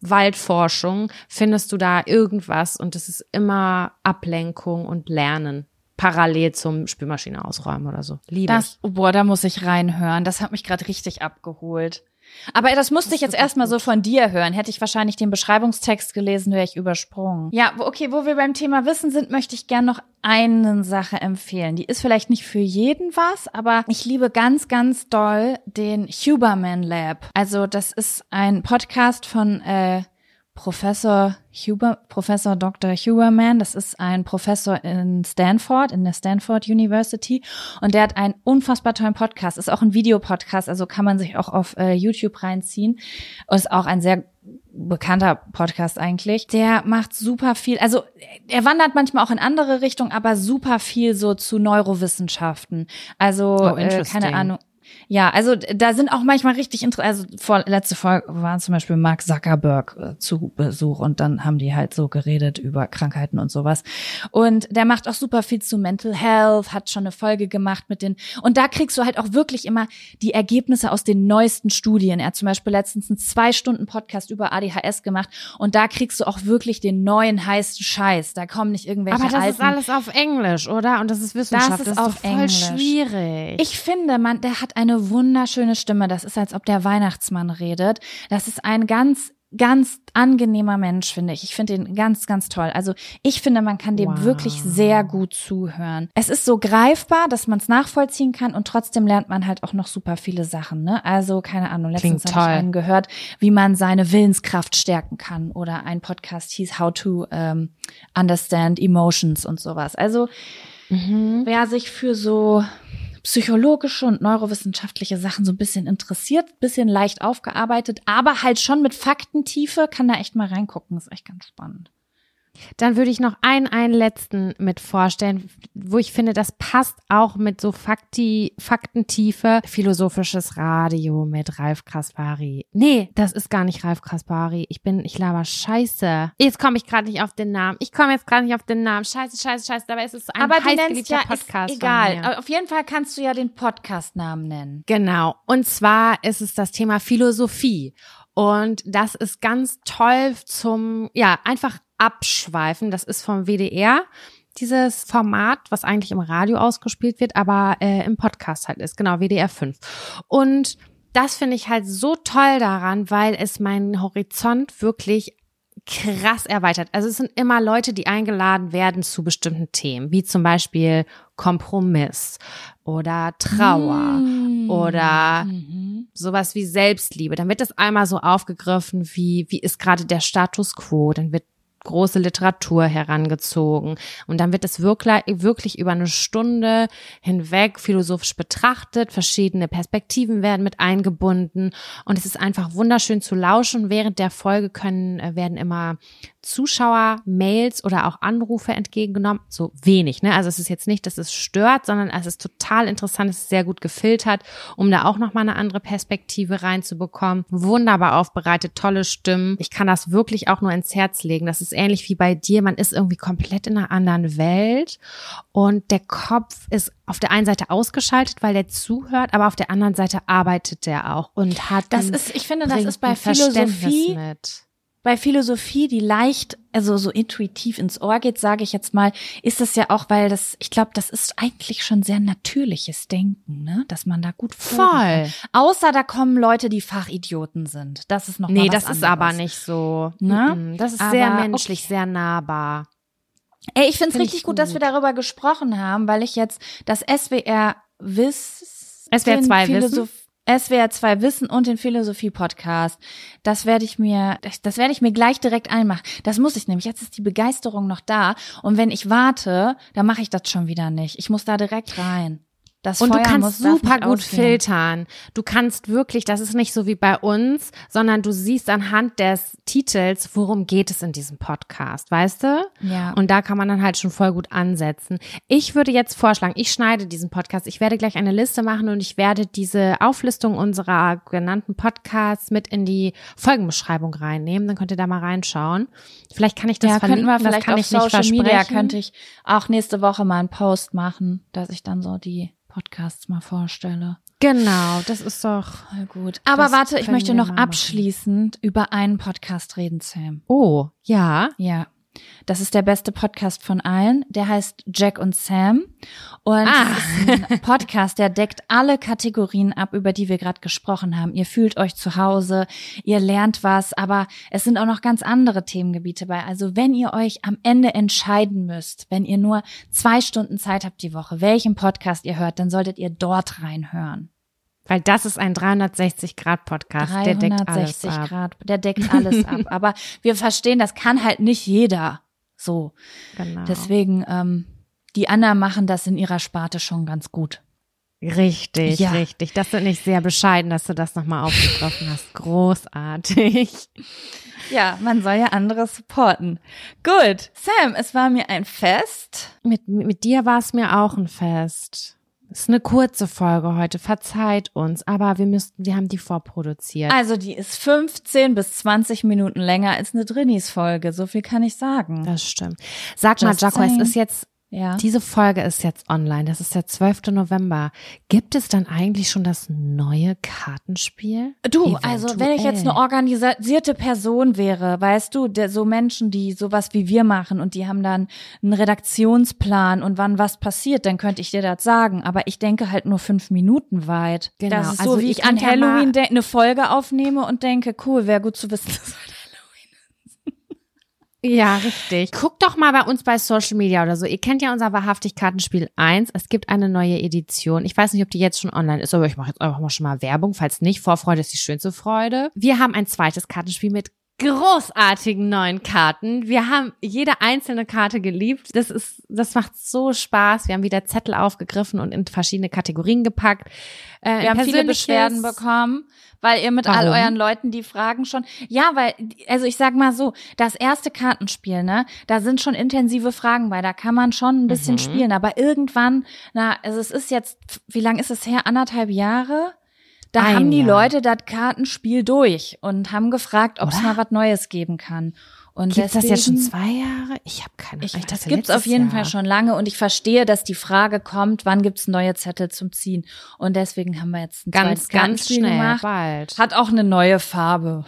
Speaker 1: Waldforschung findest du da irgendwas und es ist immer Ablenkung und Lernen. Parallel zum Spülmaschine ausräumen oder so. Liebe
Speaker 2: Das, boah, da muss ich reinhören. Das hat mich gerade richtig abgeholt. Aber das musste ich jetzt erstmal so von dir hören. Hätte ich wahrscheinlich den Beschreibungstext gelesen, wäre ich übersprungen. Ja, okay, wo wir beim Thema Wissen sind, möchte ich gern noch eine Sache empfehlen. Die ist vielleicht nicht für jeden was, aber ich liebe ganz, ganz doll den Huberman Lab. Also das ist ein Podcast von äh, Professor Huber, Professor Dr. Huberman, das ist ein Professor in Stanford, in der Stanford University. Und der hat einen unfassbar tollen Podcast, ist auch ein Videopodcast, also kann man sich auch auf äh, YouTube reinziehen. Und ist auch ein sehr bekannter Podcast eigentlich. Der macht super viel, also er wandert manchmal auch in andere Richtungen, aber super viel so zu Neurowissenschaften. Also,
Speaker 1: Oh,
Speaker 2: äh, keine Ahnung. Ja, also da sind auch manchmal richtig interessant. Also vor, letzte Folge war zum Beispiel Mark Zuckerberg äh, zu Besuch und dann haben die halt so geredet über Krankheiten und sowas. Und der macht auch super viel zu Mental Health, hat schon eine Folge gemacht mit den und da kriegst du halt auch wirklich immer die Ergebnisse aus den neuesten Studien. Er hat zum Beispiel letztens einen zwei Stunden Podcast über ADHS gemacht und da kriegst du auch wirklich den neuen heißen Scheiß. Da kommen nicht irgendwelche
Speaker 1: Aber das
Speaker 2: alten
Speaker 1: ist alles auf Englisch, oder? Und das ist Wissenschaft.
Speaker 2: ist
Speaker 1: das ist
Speaker 2: auf
Speaker 1: voll
Speaker 2: Englisch.
Speaker 1: schwierig.
Speaker 2: Ich finde, man, der hat eine wunderschöne Stimme. Das ist, als ob der Weihnachtsmann redet. Das ist ein ganz ganz angenehmer Mensch, finde ich. Ich finde ihn ganz, ganz toll. Also ich finde, man kann dem
Speaker 1: Wow.
Speaker 2: wirklich sehr gut zuhören. Es ist so greifbar, dass man es nachvollziehen kann und trotzdem lernt man halt auch noch super viele Sachen. Ne? Also keine Ahnung, letztens habe ich einen gehört, wie man seine Willenskraft stärken kann. Oder ein Podcast hieß How to ähm, Understand Emotions und sowas. Also
Speaker 1: Mhm.
Speaker 2: wer sich für so psychologische und neurowissenschaftliche Sachen so ein bisschen interessiert, bisschen leicht aufgearbeitet, aber halt schon mit Faktentiefe, kann da echt mal reingucken. Ist echt ganz spannend.
Speaker 1: Dann würde ich noch einen, einen letzten mit vorstellen, wo ich finde, das passt auch mit so Fakti, Faktentiefe. Philosophisches Radio mit Ralf Kaspari. Nee, das ist gar nicht Ralf Kaspari. Ich bin, ich laber Scheiße. Jetzt komme ich gerade nicht auf den Namen. Ich komme jetzt gerade nicht auf den Namen. Scheiße, scheiße, scheiße. Dabei ist es ein
Speaker 2: aber
Speaker 1: heißgeliebter
Speaker 2: ja,
Speaker 1: Podcast.
Speaker 2: egal. Auf jeden Fall kannst du ja den Podcastnamen nennen.
Speaker 1: Genau. Und zwar ist es das Thema Philosophie. Und das ist ganz toll zum, ja, einfach abschweifen. Das ist vom WDR. Dieses Format, was eigentlich im Radio ausgespielt wird, aber äh, im Podcast halt ist. Genau, WDR 5. Und das finde ich halt so toll daran, weil es meinen Horizont wirklich krass erweitert. Also es sind immer Leute, die eingeladen werden zu bestimmten Themen, wie zum Beispiel Kompromiss oder Trauer oder
Speaker 2: Mhm.
Speaker 1: sowas wie Selbstliebe. Dann wird das einmal so aufgegriffen, wie, wie ist gerade der Status quo. Dann wird große Literatur herangezogen. Und dann wird es wirklich, über eine Stunde hinweg philosophisch betrachtet. Verschiedene Perspektiven werden mit eingebunden. Und es ist einfach wunderschön zu lauschen. Während der Folge können, äh, werden immer Zuschauer, Mails oder auch Anrufe entgegengenommen. So wenig, ne? Also es ist jetzt nicht, dass es stört, sondern es ist total interessant, es ist sehr gut gefiltert, um da auch nochmal eine andere Perspektive reinzubekommen. Wunderbar aufbereitet, tolle Stimmen. Ich kann das wirklich auch nur ins Herz legen. Das ist ähnlich wie bei dir. Man ist irgendwie komplett in einer anderen Welt und der Kopf ist auf der einen Seite ausgeschaltet, weil der zuhört, aber auf der anderen Seite arbeitet der auch und hat
Speaker 2: Das ist, ich finde, das ist bei Philosophie
Speaker 1: mit.
Speaker 2: Bei Philosophie, die leicht, also so intuitiv ins Ohr geht, sage ich jetzt mal, ist es ja auch, weil das, ich glaube, das ist eigentlich schon sehr natürliches Denken, ne? Dass man da gut
Speaker 1: Voll.
Speaker 2: Kann. Außer da kommen Leute, die Fachidioten sind. Das ist noch
Speaker 1: Nee, das ist
Speaker 2: anderes.
Speaker 1: aber nicht so.
Speaker 2: Ne?
Speaker 1: Das ist
Speaker 2: Aber
Speaker 1: sehr menschlich, sehr nahbar.
Speaker 2: Ey, ich finde es
Speaker 1: Find
Speaker 2: richtig
Speaker 1: ich
Speaker 2: gut, dass wir
Speaker 1: gut.
Speaker 2: darüber gesprochen haben, weil ich jetzt das SWR Wiss
Speaker 1: SWR 2
Speaker 2: den
Speaker 1: Wissen?
Speaker 2: Philosoph- SWR 2 Wissen und den Philosophie Podcast. Das werde ich mir das werde ich mir gleich direkt einmachen. Das muss ich nämlich. Jetzt ist die Begeisterung noch da und wenn ich warte, dann mache ich das schon wieder nicht. Ich muss da direkt rein. Das
Speaker 1: Und
Speaker 2: Feuer
Speaker 1: du kannst super
Speaker 2: nicht
Speaker 1: gut
Speaker 2: ausgehen.
Speaker 1: filtern. Du kannst wirklich, das ist nicht so wie bei uns, sondern du siehst anhand des Titels, worum geht es in diesem Podcast, weißt du?
Speaker 2: Ja.
Speaker 1: Und da kann man dann halt schon voll gut ansetzen. Ich würde jetzt vorschlagen, ich schneide diesen Podcast. Ich werde gleich eine Liste machen und ich werde diese Auflistung unserer genannten Podcasts mit in die Folgenbeschreibung reinnehmen. Dann könnt ihr da mal reinschauen. Vielleicht kann ich das
Speaker 2: ja, könnten
Speaker 1: verlinken.
Speaker 2: wir
Speaker 1: das
Speaker 2: vielleicht
Speaker 1: kann
Speaker 2: auf
Speaker 1: ich nicht
Speaker 2: Social Media
Speaker 1: versprechen.
Speaker 2: könnte ich auch nächste Woche mal einen Post machen, dass ich dann so die Podcasts mal vorstelle.
Speaker 1: Genau, das ist doch.
Speaker 2: Voll gut. Aber warte, ich möchte noch abschließend über einen Podcast reden, Sam.
Speaker 1: Oh, ja.
Speaker 2: Ja. Das ist der beste Podcast von allen. Der heißt Jack und Sam. Und
Speaker 1: Ah.
Speaker 2: ein Podcast, der deckt alle Kategorien ab, über die wir gerade gesprochen haben. Ihr fühlt euch zu Hause, ihr lernt was, aber es sind auch noch ganz andere Themengebiete bei. Also wenn ihr euch am Ende entscheiden müsst, wenn ihr nur zwei Stunden Zeit habt die Woche, welchen Podcast ihr hört, dann solltet ihr dort reinhören.
Speaker 1: Weil das ist ein 360-Grad-Podcast. Der deckt alles
Speaker 2: 360
Speaker 1: ab.
Speaker 2: Grad, der deckt alles ab. Aber wir verstehen, das kann halt nicht jeder so.
Speaker 1: Genau.
Speaker 2: Deswegen, ähm, die anderen machen das in ihrer Sparte schon ganz gut.
Speaker 1: Richtig,
Speaker 2: Ja.
Speaker 1: richtig. Das sind nicht sehr bescheiden, dass du das nochmal aufgegriffen hast. Großartig.
Speaker 2: Ja, man soll ja andere supporten. Gut, Sam, es war mir ein Fest.
Speaker 1: Mit, mit dir war es mir auch ein Fest. Ist eine kurze Folge heute, verzeiht uns, aber wir müssten, wir haben die vorproduziert.
Speaker 2: Also die ist 15 bis 20 Minuten länger als eine Drinnies-Folge, so viel kann ich sagen.
Speaker 1: Das stimmt. Sag mal,
Speaker 2: Just
Speaker 1: Jaco, es ist jetzt,
Speaker 2: Ja.
Speaker 1: diese Folge ist jetzt online. Das ist der 12. November. Gibt es dann eigentlich schon das neue Kartenspiel?
Speaker 2: Du, also wenn ich jetzt eine
Speaker 1: Eventuell.
Speaker 2: organisierte Person wäre, weißt du, der, so Menschen, die sowas wie wir machen und die haben dann einen Redaktionsplan und wann was passiert, dann könnte ich dir das sagen. Aber ich denke halt nur fünf Minuten weit.
Speaker 1: Genau,
Speaker 2: Das ist
Speaker 1: also
Speaker 2: so, wie
Speaker 1: ihr
Speaker 2: ich an
Speaker 1: ja
Speaker 2: Halloween eine Folge aufnehme und denke, cool, wäre gut zu wissen, dass heute
Speaker 1: Ja, richtig. Guckt doch mal bei uns bei Social Media oder so. Ihr kennt ja unser Wahrhaftig-Kartenspiel 1. Es gibt eine neue Edition. Ich weiß nicht, ob die jetzt schon online ist, aber ich mache jetzt einfach mal schon mal Werbung. Falls nicht, Vorfreude ist die schönste Freude. Wir haben ein zweites Kartenspiel mit großartigen neuen Karten. Wir haben jede einzelne Karte geliebt. Das ist, das macht so Spaß. Wir haben wieder Zettel aufgegriffen und in verschiedene Kategorien gepackt. Äh,
Speaker 2: Wir haben viele Beschwerden bekommen, weil ihr mit all
Speaker 1: Warum?
Speaker 2: euren Leuten die Fragen schon. Ja, weil, also ich sag mal so, das erste Kartenspiel, ne, da sind schon intensive Fragen bei, da kann man schon ein bisschen
Speaker 1: Mhm.
Speaker 2: spielen, aber irgendwann, na, also es ist jetzt, wie lang ist es her? Anderthalb Jahre? Da
Speaker 1: Ein
Speaker 2: haben die
Speaker 1: Jahr.
Speaker 2: Leute das Kartenspiel durch und haben gefragt, ob es mal was Neues geben kann. Und
Speaker 1: Gibt's das jetzt schon
Speaker 2: deswegen-
Speaker 1: zwei Jahre? Ich habe keine
Speaker 2: ich,
Speaker 1: Ahnung.
Speaker 2: das
Speaker 1: dachte,
Speaker 2: gibt's auf jeden
Speaker 1: Jahr.
Speaker 2: Fall schon lange und ich verstehe, dass die Frage kommt, wann gibt's neue Zettel zum Ziehen? Und deswegen haben wir jetzt ein
Speaker 1: Ganz,
Speaker 2: zweites
Speaker 1: ganz schnell,
Speaker 2: gemacht.
Speaker 1: bald.
Speaker 2: Hat auch eine neue Farbe.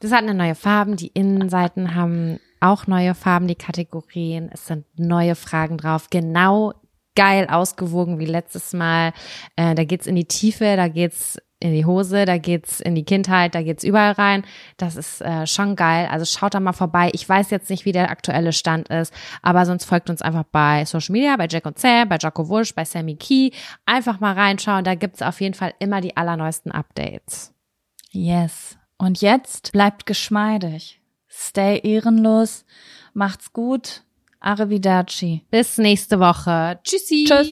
Speaker 1: Das hat eine neue Farben. Die Innenseiten haben auch neue Farben, die Kategorien. Es sind neue Fragen drauf. Genau geil ausgewogen wie letztes Mal. Äh, da geht's in die Tiefe, da geht's in die Hose, da geht's in die Kindheit, da geht's überall rein. Das ist äh, schon geil. Also schaut da mal vorbei. Ich weiß jetzt nicht, wie der aktuelle Stand ist, aber sonst folgt uns einfach bei Social Media, bei Jack und Sam, bei Jocko Wusch, bei Sammy Key. Einfach mal reinschauen. Da gibt's auf jeden Fall immer die allerneuesten Updates.
Speaker 2: Yes. Und jetzt bleibt geschmeidig. Stay ehrenlos. Macht's gut. Arrivederci.
Speaker 1: Bis nächste Woche. Tschüssi.
Speaker 2: Tschüss.